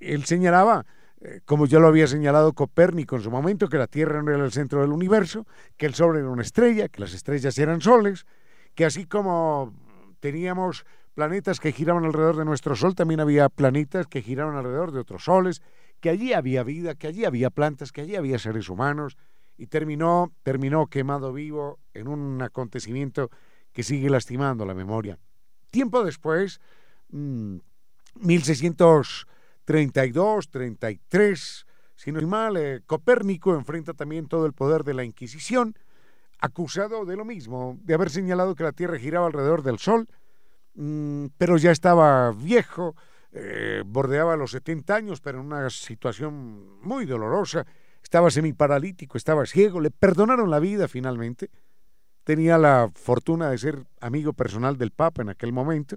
Él señalaba eh, como ya lo había señalado Copérnico en su momento, que la Tierra no era el centro del universo, que el Sol era una estrella, que las estrellas eran soles, que así como teníamos planetas que giraban alrededor de nuestro Sol, también había planetas que giraban alrededor de otros soles, que allí había vida, que allí había plantas, que allí había seres humanos, y terminó, terminó quemado vivo en un acontecimiento que sigue lastimando la memoria. Tiempo después, 1600 mm, 32, 33, si no es mal, eh, Copérnico enfrenta también todo el poder de la Inquisición, acusado de lo mismo, de haber señalado que la Tierra giraba alrededor del Sol, mm, pero ya estaba viejo, eh, bordeaba los 70 años, pero en una situación muy dolorosa, estaba semiparalítico, estaba ciego, le perdonaron la vida finalmente, tenía la fortuna de ser amigo personal del Papa en aquel momento,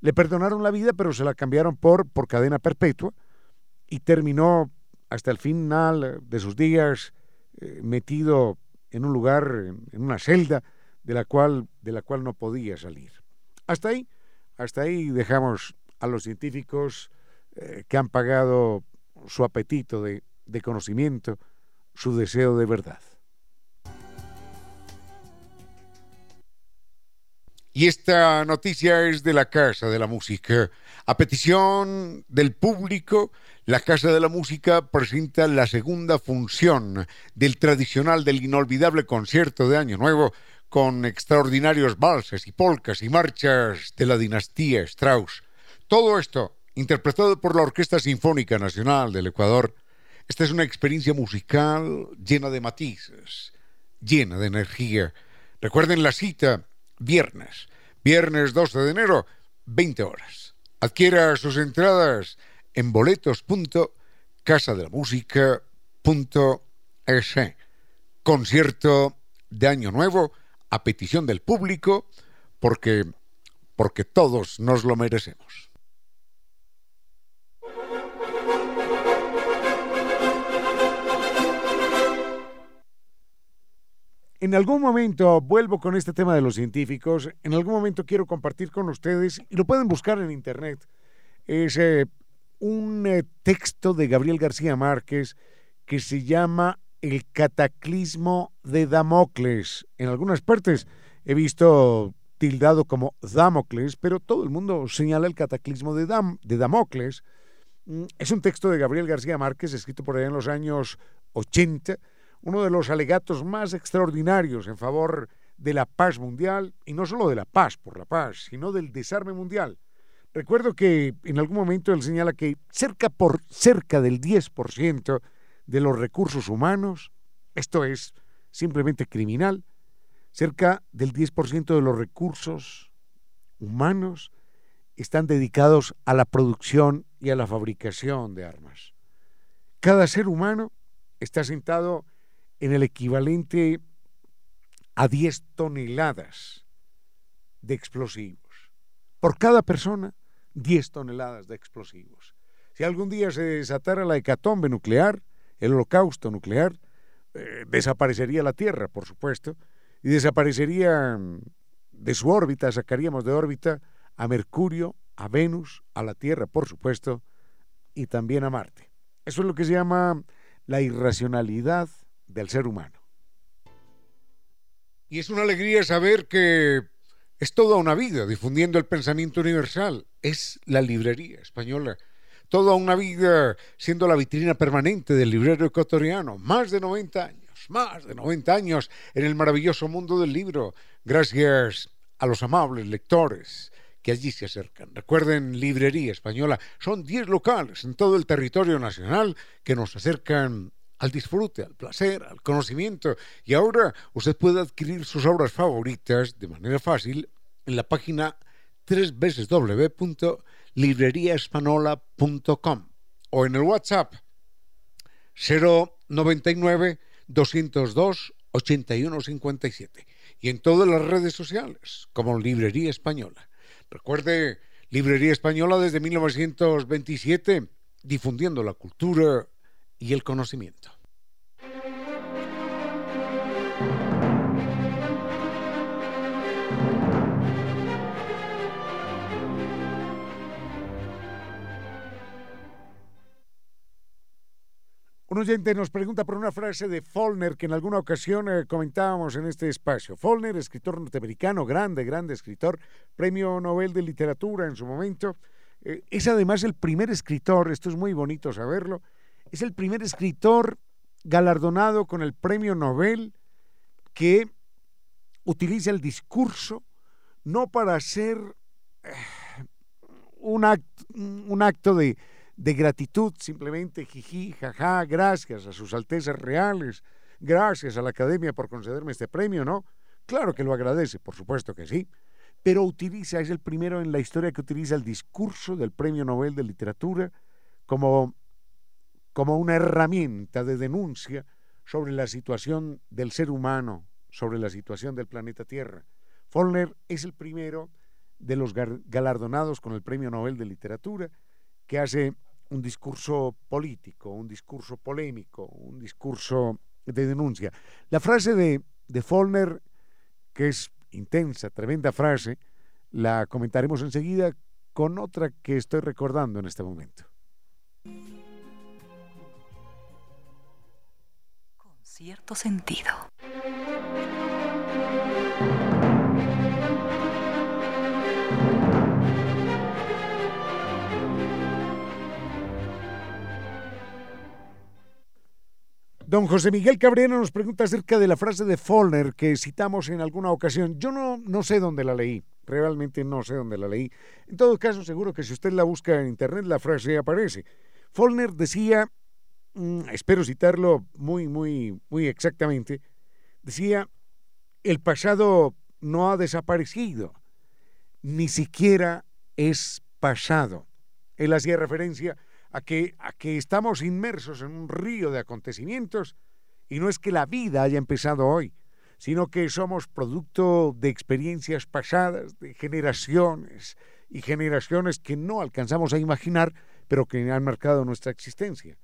le perdonaron la vida, pero se la cambiaron por, por cadena perpetua y terminó hasta el final de sus días eh, metido en un lugar, en una celda de la cual, de la cual no podía salir. Hasta ahí, hasta ahí dejamos a los científicos eh, que han pagado su apetito de conocimiento, su deseo de verdad. Y esta noticia es de la Casa de la Música. A petición del público, la Casa de la Música presenta la segunda función del tradicional, del inolvidable concierto de Año Nuevo con extraordinarios valses y polcas y marchas de la dinastía Strauss. Todo esto interpretado por la Orquesta Sinfónica Nacional del Ecuador. Esta es una experiencia musical llena de matices, llena de energía. Recuerden la cita, viernes, viernes 12 de enero, 20 horas. Adquiera sus entradas en boletos.casadelamusica.es. Concierto de Año Nuevo a petición del público porque, porque todos nos lo merecemos. En algún momento vuelvo con este tema de los científicos, en algún momento quiero compartir con ustedes, y lo pueden buscar en internet, es eh, un eh, texto de Gabriel García Márquez que se llama El cataclismo de Damocles. En algunas partes he visto tildado como Damocles, pero todo el mundo señala el cataclismo de, de Damocles. Mm, es un texto de Gabriel García Márquez, escrito por allá en los años 80, uno de los alegatos más extraordinarios en favor de la paz mundial, y no solo de la paz por la paz, sino del desarme mundial. Recuerdo que en algún momento él señala que cerca, por, cerca del 10% de los recursos humanos, esto es simplemente criminal, cerca del 10% de los recursos humanos están dedicados a la producción y a la fabricación de armas. Cada ser humano está sentado en el equivalente a 10 toneladas de explosivos. Por cada persona, 10 toneladas de explosivos. Si algún día se desatara la hecatombe nuclear, el holocausto nuclear, eh, desaparecería la Tierra, por supuesto, y desaparecería de su órbita, sacaríamos de órbita a Mercurio, a Venus, a la Tierra, por supuesto, y también a Marte. Eso es lo que se llama la irracionalidad del ser humano. Y es una alegría saber que es toda una vida difundiendo el pensamiento universal. Es la librería española. Toda una vida siendo la vitrina permanente del librero ecuatoriano. Más de 90 años, más de 90 años en el maravilloso mundo del libro. Gracias a los amables lectores que allí se acercan. Recuerden, Librería Española. Son 10 locales en todo el territorio nacional que nos acercan al disfrute, al placer, al conocimiento. Y ahora usted puede adquirir sus obras favoritas de manera fácil en la página www.libreriaespanola.com o en el WhatsApp 099 202 8157 y en todas las redes sociales como Librería Española. Recuerde, Librería Española desde 1927 difundiendo la cultura y el conocimiento. Un oyente nos pregunta por una frase de Follner que en alguna ocasión eh, comentábamos en este espacio. Follner, escritor norteamericano, grande, grande escritor, premio Nobel de Literatura en su momento. Eh, es además el primer escritor, esto es muy bonito saberlo, es el primer escritor galardonado con el premio Nobel que utiliza el discurso no para hacer eh, un, acto, de, de, gratitud, simplemente jiji, jaja, gracias a sus altezas reales, gracias a la academia por concederme este premio, ¿no? Claro que lo agradece, por supuesto que sí, pero utiliza, es el primero en la historia que utiliza el discurso del premio Nobel de Literatura como como una herramienta de denuncia sobre la situación del ser humano, sobre la situación del planeta Tierra. Follner es el primero de los galardonados con el Premio Nobel de Literatura que hace un discurso político, un discurso polémico, un discurso de denuncia. La frase de, de Follner, que es intensa, tremenda frase, la comentaremos enseguida con otra que estoy recordando en este momento. Cierto sentido. Don José Miguel Cabrera nos pregunta acerca de la frase de Follner que citamos en alguna ocasión. Yo no, no sé dónde la leí, realmente no sé dónde la leí. En todo caso, seguro que si usted la busca en internet, la frase aparece. Follner decía, espero citarlo muy, muy, muy exactamente, decía, el pasado no ha desaparecido, ni siquiera es pasado. Él hacía referencia a que, a que estamos inmersos en un río de acontecimientos y no es que la vida haya empezado hoy, sino que somos producto de experiencias pasadas, de generaciones y generaciones que no alcanzamos a imaginar, pero que han marcado nuestra existencia.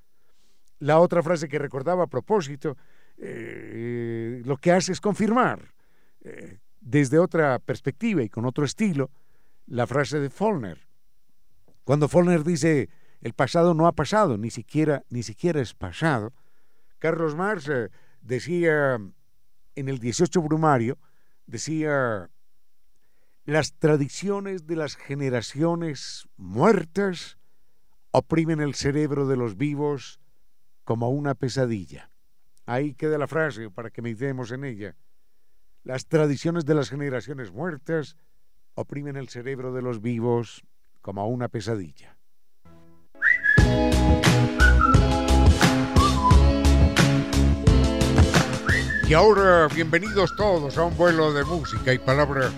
La otra frase que recordaba a propósito, eh, lo que hace es confirmar eh, desde otra perspectiva y con otro estilo la frase de Follner. Cuando Follner dice, el pasado no ha pasado, ni siquiera, ni siquiera es pasado. Carlos Marx eh, decía en el 18 Brumario, decía, las tradiciones de las generaciones muertas oprimen el cerebro de los vivos como una pesadilla. Ahí queda la frase para que meditemos en ella. Las tradiciones de las generaciones muertas oprimen el cerebro de los vivos como una pesadilla. Y ahora, bienvenidos todos a un vuelo de música y palabra.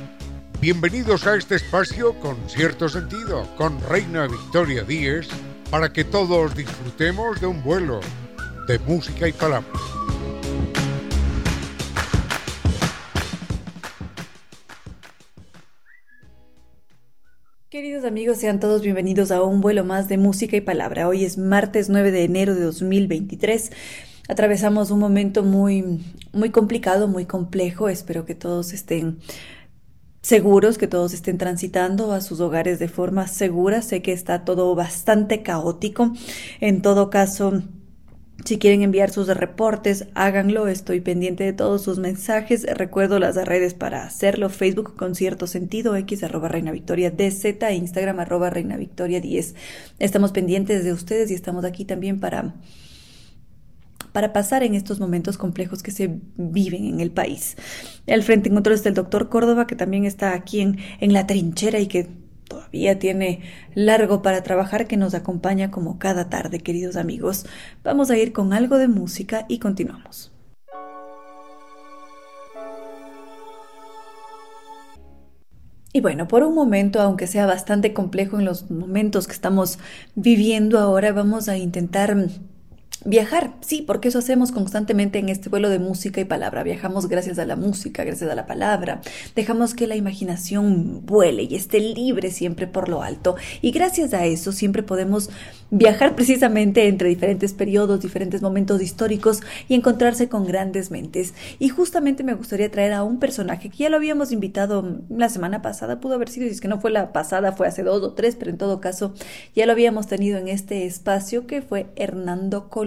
Bienvenidos a este espacio con cierto sentido, con Reina Victoria Díez, para que todos disfrutemos de un vuelo de música y palabra. Queridos amigos, sean todos bienvenidos a un vuelo más de música y palabra. Hoy es martes 9 de enero de 2023. Atravesamos un momento muy, muy complicado, muy complejo. Espero que todos estén seguros, que todos estén transitando a sus hogares de forma segura. Sé que está todo bastante caótico. En todo caso, si quieren enviar sus reportes, háganlo. Estoy pendiente de todos sus mensajes. Recuerdo las redes para hacerlo. Facebook con cierto sentido, X arroba Reina Victoria DZ, Instagram arroba Reina Victoria 10. Estamos pendientes de ustedes y estamos aquí también para para pasar en estos momentos complejos que se viven en el país. Al frente encuentro está el doctor Córdoba, que también está aquí en, en la trinchera y que todavía tiene largo para trabajar, que nos acompaña como cada tarde, queridos amigos. Vamos a ir con algo de música y continuamos. Y bueno, por un momento, aunque sea bastante complejo en los momentos que estamos viviendo ahora, vamos a intentar Viajar, sí, porque eso hacemos constantemente en este vuelo de música y palabra. Viajamos gracias a la música, gracias a la palabra. Dejamos que la imaginación vuele y esté libre siempre por lo alto. Y gracias a eso siempre podemos viajar precisamente entre diferentes periodos, diferentes momentos históricos y encontrarse con grandes mentes. Y justamente me gustaría traer a un personaje que ya lo habíamos invitado la semana pasada, pudo haber sido, si es que no fue la pasada, fue hace dos o tres, pero en todo caso ya lo habíamos tenido en este espacio que fue Hernando Colón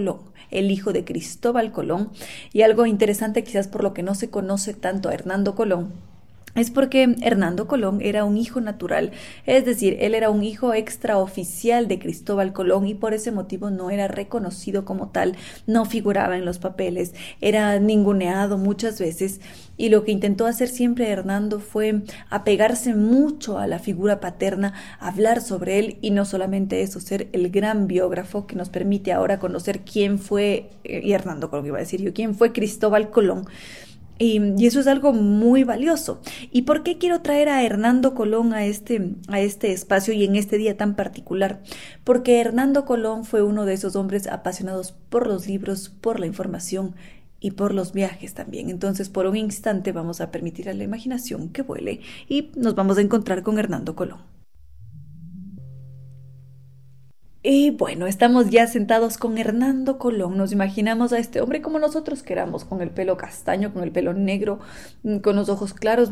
el hijo de Cristóbal Colón, y algo interesante quizás por lo que no se conoce tanto a Hernando Colón es porque Hernando Colón era un hijo natural, es decir, él era un hijo extraoficial de Cristóbal Colón y por ese motivo no era reconocido como tal, no figuraba en los papeles, era ninguneado muchas veces y lo que intentó hacer siempre Hernando fue apegarse mucho a la figura paterna, hablar sobre él y no solamente eso, ser el gran biógrafo que nos permite ahora conocer quién fue, eh, y Hernando Colón iba a decir yo, quién fue Cristóbal Colón y, eso es algo muy valioso. ¿Y por qué quiero traer a Hernando Colón a este, a este espacio y en este día tan particular? Porque Hernando Colón fue uno de esos hombres apasionados por los libros, por la información y por los viajes también. Entonces, por un instante vamos a permitir a la imaginación que vuele y nos vamos a encontrar con Hernando Colón. Y bueno, estamos ya sentados con Hernando Colón. Nos imaginamos a este hombre como nosotros queramos, con el pelo castaño, con el pelo negro, mm, con los ojos claros.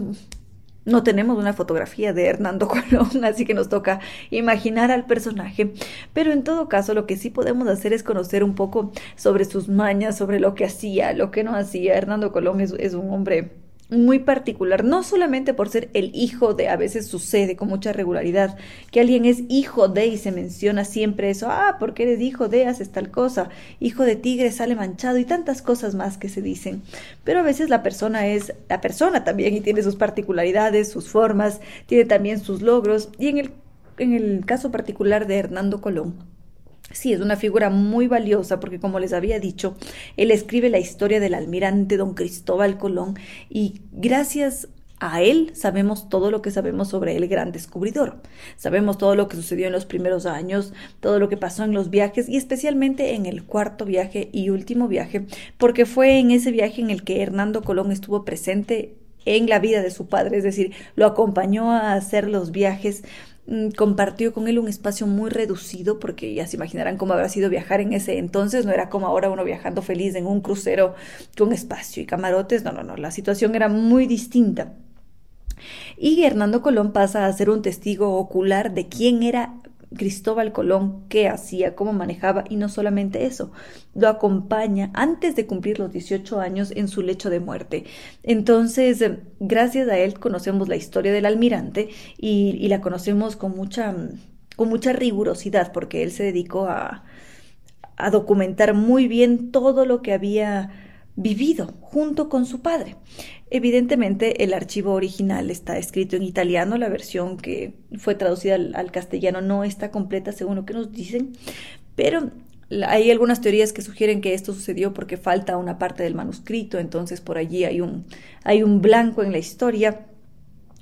No tenemos una fotografía de Hernando Colón, así que nos toca imaginar al personaje. Pero en todo caso, lo que sí podemos hacer es conocer un poco sobre sus mañas, sobre lo que hacía, lo que no hacía. Hernando Colón es, es un hombre muy particular, no solamente por ser el hijo de, a veces sucede con mucha regularidad, que alguien es hijo de y se menciona siempre eso, ah, porque eres hijo de, haces tal cosa, hijo de tigre sale manchado y tantas cosas más que se dicen. Pero a veces la persona es la persona también y tiene sus particularidades, sus formas, tiene también sus logros y en el, en el caso particular de Hernando Colón Sí, es una figura muy valiosa porque, como les había dicho, él escribe la historia del almirante don Cristóbal Colón y gracias a él sabemos todo lo que sabemos sobre el gran descubridor. Sabemos todo lo que sucedió en los primeros años, todo lo que pasó en los viajes y especialmente en el cuarto viaje y último viaje, porque fue en ese viaje en el que Hernando Colón estuvo presente en la vida de su padre, es decir, lo acompañó a hacer los viajes compartió con él un espacio muy reducido, porque ya se imaginarán cómo habrá sido viajar en ese entonces, no era como ahora uno viajando feliz en un crucero con espacio y camarotes, no, no, no, la situación era muy distinta. Y Hernando Colón pasa a ser un testigo ocular de quién era Cristóbal Colón qué hacía, cómo manejaba y no solamente eso, lo acompaña antes de cumplir los 18 años en su lecho de muerte. Entonces, gracias a él conocemos la historia del almirante y, la conocemos con mucha, con mucha rigurosidad porque él se dedicó a, a documentar muy bien todo lo que había vivido junto con su padre. Evidentemente el archivo original está escrito en italiano, la versión que fue traducida al, castellano no está completa según lo que nos dicen, pero hay algunas teorías que sugieren que esto sucedió porque falta una parte del manuscrito, entonces por allí hay un, hay un blanco en la historia.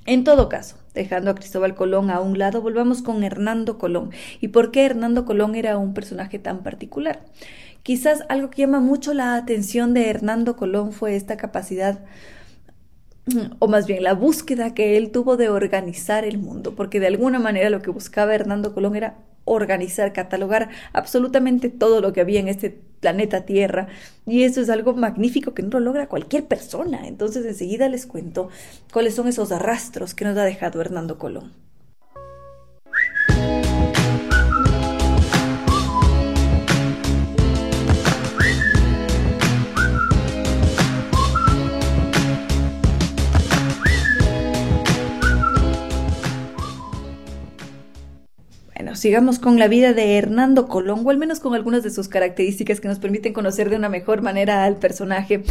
En todo caso, dejando a Cristóbal Colón a un lado, volvamos con Hernando Colón. ¿Y por qué Hernando Colón era un personaje tan particular? Quizás algo que llama mucho la atención de Hernando Colón fue esta capacidad o más bien la búsqueda que él tuvo de organizar el mundo, porque de alguna manera lo que buscaba Hernando Colón era organizar, catalogar absolutamente todo lo que había en este planeta Tierra. Y eso es algo magnífico que no lo logra cualquier persona. Entonces enseguida les cuento cuáles son esos rastros que nos ha dejado Hernando Colón. Sigamos con la vida de Hernando Colón, o al menos con algunas de sus características que nos permiten conocer de una mejor manera al personaje.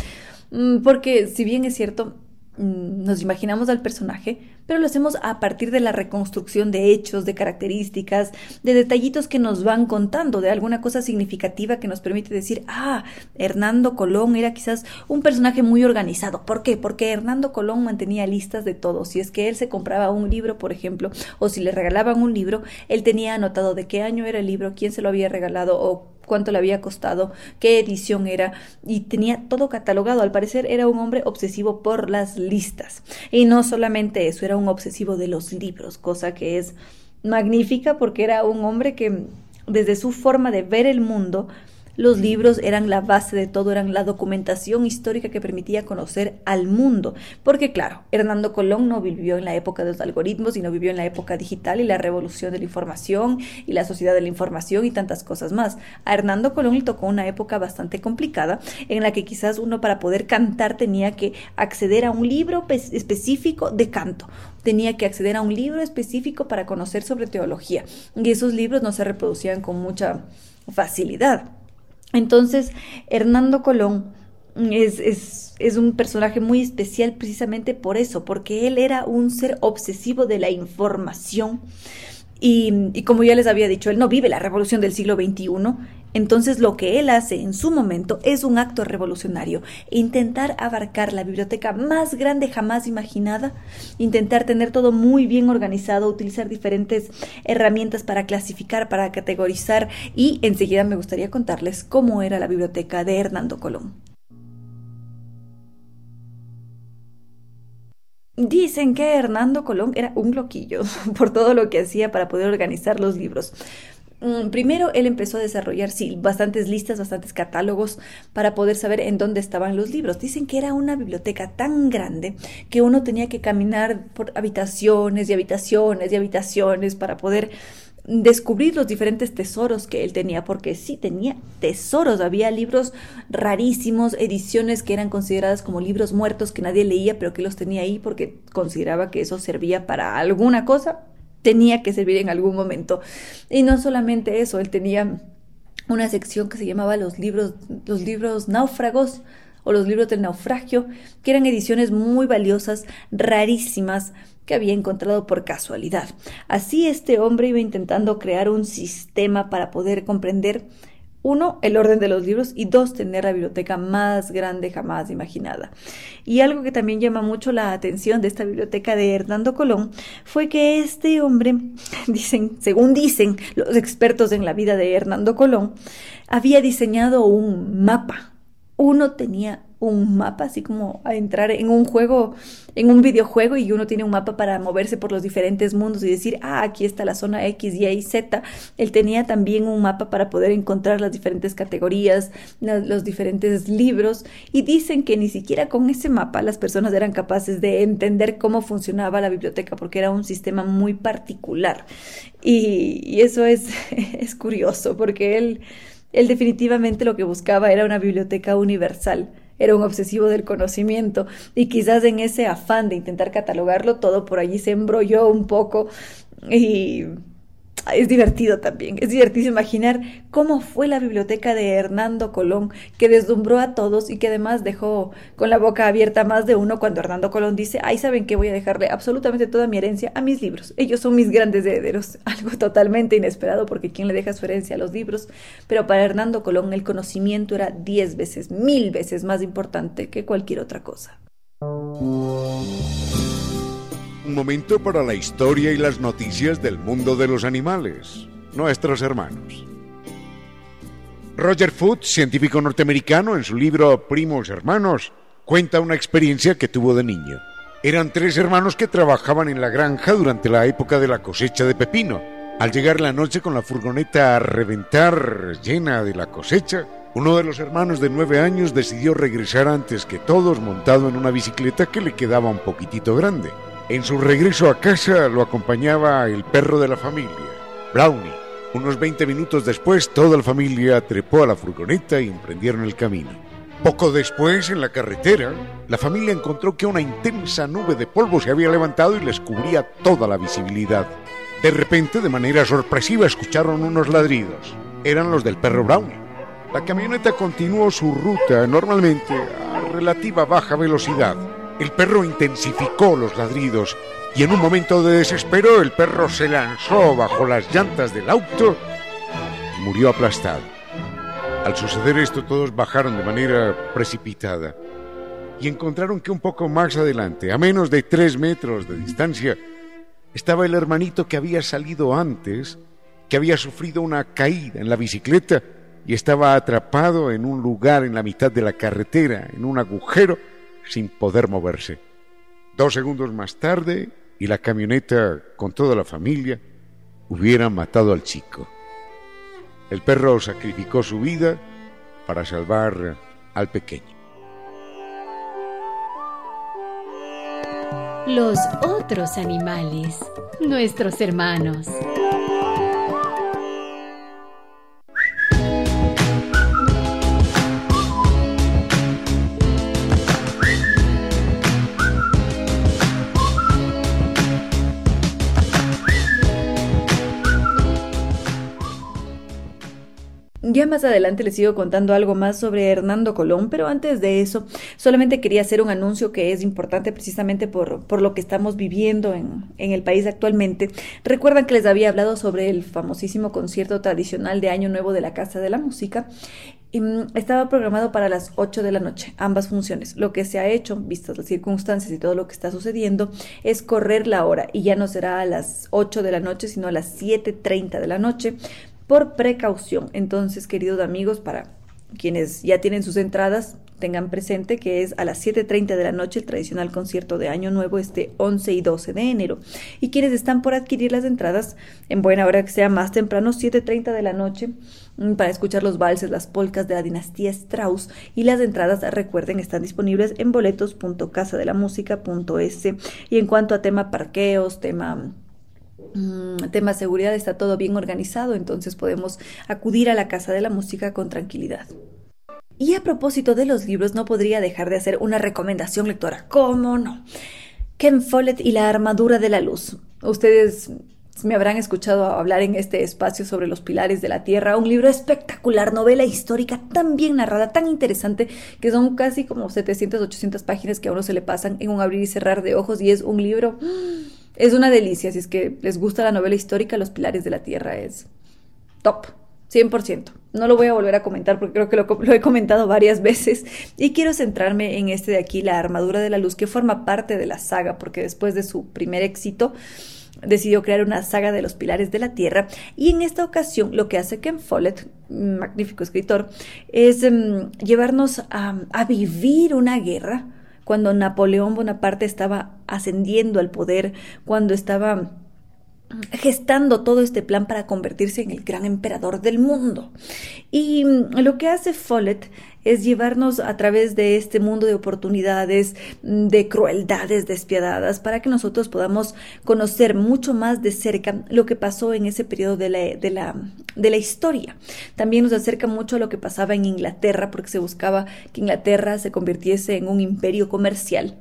Mm, porque si bien es cierto, Mm, nos imaginamos al personaje, pero lo hacemos a partir de la reconstrucción de hechos, de características, de detallitos que nos van contando, de alguna cosa significativa que nos permite decir, ah, Hernando Colón era quizás un personaje muy organizado. ¿Por qué? Porque Hernando Colón mantenía listas de todo. Si es que él se compraba un libro, por ejemplo, o si le regalaban un libro, él tenía anotado de qué año era el libro, quién se lo había regalado o cuánto le había costado, qué edición era y tenía todo catalogado. Al parecer era un hombre obsesivo por las listas. Y no solamente eso, era un obsesivo de los libros, cosa que es magnífica porque era un hombre que desde su forma de ver el mundo los libros eran la base de todo, eran la documentación histórica que permitía conocer al mundo. Porque claro, Hernando Colón no vivió en la época de los algoritmos, sino vivió en la época digital y la revolución de la información y la sociedad de la información y tantas cosas más. A Hernando Colón le tocó una época bastante complicada en la que quizás uno para poder cantar tenía que acceder a un libro específico de canto, tenía que acceder a un libro específico para conocer sobre teología y esos libros no se reproducían con mucha facilidad. Entonces, Hernando Colón es, es, es, un personaje muy especial precisamente por eso, porque él era un ser obsesivo de la información. Y, y, como ya les había dicho, él no vive la revolución del siglo XXI, entonces lo que él hace en su momento es un acto revolucionario, intentar abarcar la biblioteca más grande jamás imaginada, intentar tener todo muy bien organizado, utilizar diferentes herramientas para clasificar, para categorizar. Y enseguida me gustaría contarles cómo era la biblioteca de Hernando Colón. Dicen que Hernando Colón era un loquillo por todo lo que hacía para poder organizar los libros. Mm, primero él empezó a desarrollar, sí, bastantes listas, bastantes catálogos para poder saber en dónde estaban los libros. Dicen que era una biblioteca tan grande que uno tenía que caminar por habitaciones y habitaciones y habitaciones para poder descubrir los diferentes tesoros que él tenía, porque sí tenía tesoros, había libros rarísimos, ediciones que eran consideradas como libros muertos que nadie leía, pero que los tenía ahí porque consideraba que eso servía para alguna cosa, tenía que servir en algún momento. Y no solamente eso, él tenía una sección que se llamaba los libros, los libros náufragos o los libros del naufragio, que eran ediciones muy valiosas, rarísimas, que había encontrado por casualidad. Así este hombre iba intentando crear un sistema para poder comprender uno, el orden de los libros y dos, tener la biblioteca más grande jamás imaginada. Y algo que también llama mucho la atención de esta biblioteca de Hernando Colón fue que este hombre, dicen, según dicen los expertos en la vida de Hernando Colón, había diseñado un mapa. Uno tenía un mapa, así como a entrar en un juego, en un videojuego y uno tiene un mapa para moverse por los diferentes mundos y decir, ah, aquí está la zona X, Y y Z. Él tenía también un mapa para poder encontrar las diferentes categorías, los diferentes libros y dicen que ni siquiera con ese mapa las personas eran capaces de entender cómo funcionaba la biblioteca porque era un sistema muy particular. Y, y eso es, es curioso porque él... Él definitivamente lo que buscaba era una biblioteca universal era un obsesivo del conocimiento y quizás en ese afán de intentar catalogarlo todo por allí se embrolló un poco y es divertido también, es divertido imaginar cómo fue la biblioteca de Hernando Colón, que deslumbró a todos y que además dejó con la boca abierta más de uno cuando Hernando Colón dice, ay, ¿saben que Voy a dejarle absolutamente toda mi herencia a mis libros. Ellos son mis grandes herederos, algo totalmente inesperado porque ¿quién le deja su herencia a los libros? Pero para Hernando Colón el conocimiento era diez veces, mil veces más importante que cualquier otra cosa. Un momento para la historia y las noticias del mundo de los animales, nuestros hermanos. Roger Foote, científico norteamericano, en su libro Primos Hermanos, cuenta una experiencia que tuvo de niño. Eran tres hermanos que trabajaban en la granja durante la época de la cosecha de pepino. Al llegar la noche con la furgoneta a reventar llena de la cosecha, uno de los hermanos de nueve años decidió regresar antes que todos montado en una bicicleta que le quedaba un poquitito grande. En su regreso a casa lo acompañaba el perro de la familia, Brownie. Unos 20 minutos después, toda la familia trepó a la furgoneta y emprendieron el camino. Poco después, en la carretera, la familia encontró que una intensa nube de polvo se había levantado y les cubría toda la visibilidad. De repente, de manera sorpresiva, escucharon unos ladridos. Eran los del perro Brownie. La camioneta continuó su ruta normalmente a relativa baja velocidad el perro intensificó los ladridos y en un momento de desespero el perro se lanzó bajo las llantas del auto y murió aplastado. Al suceder esto todos bajaron de manera precipitada y encontraron que un poco más adelante, a menos de tres metros de distancia, estaba el hermanito que había salido antes, que había sufrido una caída en la bicicleta y estaba atrapado en un lugar en la mitad de la carretera, en un agujero, sin poder moverse. Dos segundos más tarde, y la camioneta con toda la familia hubiera matado al chico. El perro sacrificó su vida para salvar al pequeño. Los otros animales, nuestros hermanos. Ya más adelante les sigo contando algo más sobre Hernando Colón, pero antes de eso, solamente quería hacer un anuncio que es importante precisamente por, por lo que estamos viviendo en, en el país actualmente. Recuerdan que les había hablado sobre el famosísimo concierto tradicional de Año Nuevo de la Casa de la Música. Mm, estaba programado para las 8 de la noche, ambas funciones. Lo que se ha hecho, vistas las circunstancias y todo lo que está sucediendo, es correr la hora y ya no será a las 8 de la noche, sino a las 7.30 de la noche por precaución. Entonces, queridos amigos, para quienes ya tienen sus entradas, tengan presente que es a las 7.30 de la noche el tradicional concierto de Año Nuevo este 11 y 12 de enero. Y quienes están por adquirir las entradas, en buena hora que sea más temprano, 7.30 de la noche, mm, para escuchar los valses, las polcas de la dinastía Strauss. Y las entradas, recuerden, están disponibles en boletos.casadelamusica.es. Y en cuanto a tema parqueos, tema tema de seguridad está todo bien organizado, entonces podemos acudir a la Casa de la Música con tranquilidad. Y a propósito de los libros, no podría dejar de hacer una recomendación lectora. ¿Cómo no? Ken Follett y la armadura de la luz. Ustedes me habrán escuchado hablar en este espacio sobre los pilares de la Tierra, un libro espectacular, novela histórica tan bien narrada, tan interesante, que son casi como 700, 800 páginas que a uno se le pasan en un abrir y cerrar de ojos y es un libro, es una delicia, si es que les gusta la novela histórica, Los pilares de la Tierra es top. 100%. No lo voy a volver a comentar porque creo que lo, he comentado varias veces y quiero centrarme en este de aquí, La Armadura de la Luz, que forma parte de la saga porque después de su primer éxito decidió crear una saga de los pilares de la Tierra y en esta ocasión lo que hace Ken Follett, magnífico escritor, es um, llevarnos a vivir una guerra cuando Napoleón Bonaparte estaba ascendiendo al poder, cuando estaba gestando todo este plan para convertirse en el gran emperador del mundo. Y lo que hace Follett es llevarnos a través de este mundo de oportunidades, mm, de crueldades despiadadas, para que nosotros podamos conocer mucho más de cerca lo que pasó en ese periodo de la, de la, de la historia. También nos acerca mucho a lo que pasaba en Inglaterra, porque se buscaba que Inglaterra se convirtiese en un imperio comercial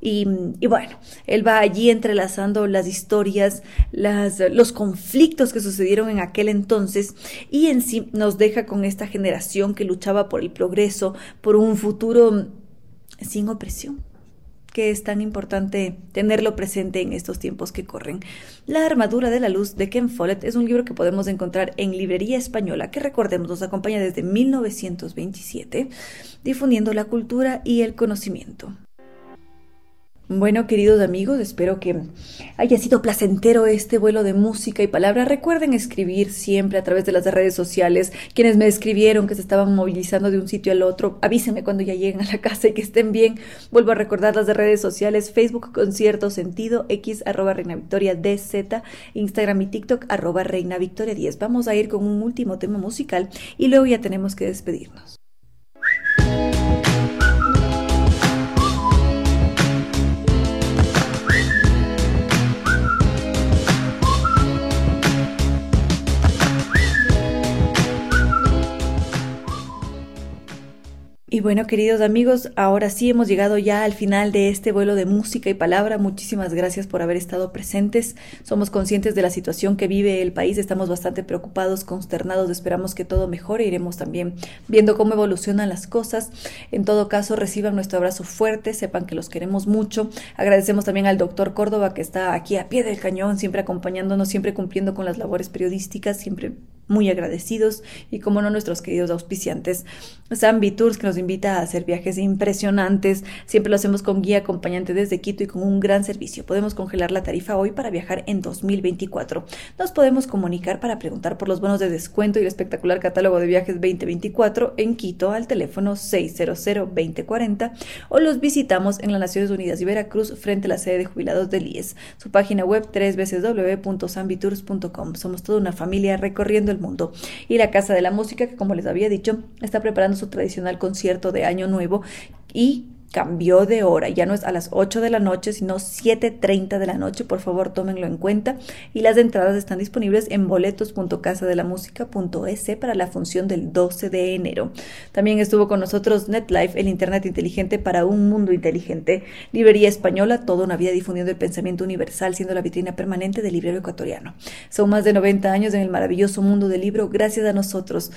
y, bueno, él va allí entrelazando las historias, los conflictos que sucedieron en aquel entonces y en sí nos deja con esta generación que luchaba por el progreso, por un futuro sin opresión que es tan importante tenerlo presente en estos tiempos que corren. La armadura de la luz de Ken Follett es un libro que podemos encontrar en Librería Española, que recordemos nos acompaña desde 1927, difundiendo la cultura y el conocimiento. Bueno, queridos amigos, espero que haya sido placentero este vuelo de música y palabra. Recuerden escribir siempre a través de las redes sociales. Quienes me escribieron que se estaban movilizando de un sitio al otro, avísenme cuando ya lleguen a la casa y que estén bien. Vuelvo a recordar las redes sociales, Facebook Concierto Sentido, X arroba Reina Victoria DZ, Instagram y TikTok arroba Reina Victoria 10. Vamos a ir con un último tema musical y luego ya tenemos que despedirnos. Y bueno, queridos amigos, ahora sí hemos llegado ya al final de este vuelo de música y palabra. Muchísimas gracias por haber estado presentes. Somos conscientes de la situación que vive el país, estamos bastante preocupados, consternados, esperamos que todo mejore. Iremos también viendo cómo evolucionan las cosas. En todo caso, reciban nuestro abrazo fuerte, sepan que los queremos mucho. Agradecemos también al doctor Córdoba que está aquí a pie del cañón, siempre acompañándonos, siempre cumpliendo con las labores periodísticas, siempre muy agradecidos y como no nuestros queridos auspiciantes Zambi Tours que nos invita a hacer viajes impresionantes. Siempre lo hacemos con guía acompañante desde Quito y con un gran servicio. Podemos congelar la tarifa hoy para viajar en 2024 nos podemos comunicar para preguntar por los bonos de descuento y el espectacular catálogo de viajes 2024 en Quito al teléfono 600 2040 o los visitamos en las Naciones Unidas y Veracruz frente a la sede de jubilados del IES su página web www.zambitours.com somos toda una familia recorriendo el mundo. Y la Casa de la Música, que como les había dicho, está preparando su tradicional concierto de Año Nuevo y cambió de hora, ya no es a las 8 de la noche, sino 7.30 de la noche, por favor tómenlo en cuenta y las entradas están disponibles en boletos.casadelamusica.es para la función del 12 de enero. También estuvo con nosotros NetLife, el Internet inteligente para un mundo inteligente, librería española, toda una vida difundiendo el pensamiento universal, siendo la vitrina permanente del librero ecuatoriano. Son más de 90 años en el maravilloso mundo del libro, gracias a nosotros.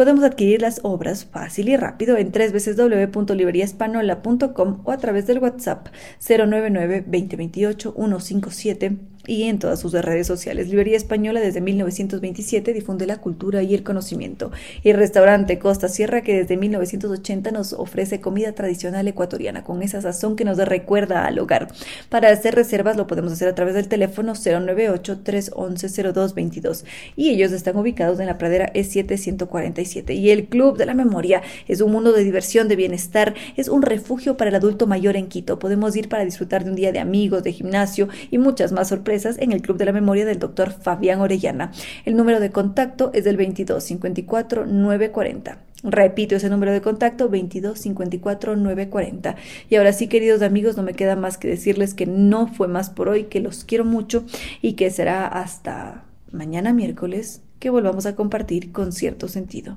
Podemos adquirir las obras fácil y rápido en www.libreriaespanola.com o a través del WhatsApp 099 2028 157 y en todas sus redes sociales. Librería Española desde 1927 difunde la cultura y el conocimiento. Y restaurante Costa Sierra que desde 1980 nos ofrece comida tradicional ecuatoriana con esa sazón que nos recuerda al hogar. Para hacer reservas lo podemos hacer a través del teléfono 098-311-0222 y ellos están ubicados en la pradera E7-147. Y el Club de la Memoria es un mundo de diversión, de bienestar, es un refugio para el adulto mayor en Quito. Podemos ir para disfrutar de un día de amigos, de gimnasio y muchas más sorpresas en el Club de la Memoria del doctor Fabián Orellana. El número de contacto es del 22 54 940. Repito ese número de contacto 22 54 940. Y ahora sí, queridos amigos, no me queda más que decirles que no fue más por hoy, que los quiero mucho y que será hasta mañana miércoles que volvamos a compartir con cierto sentido.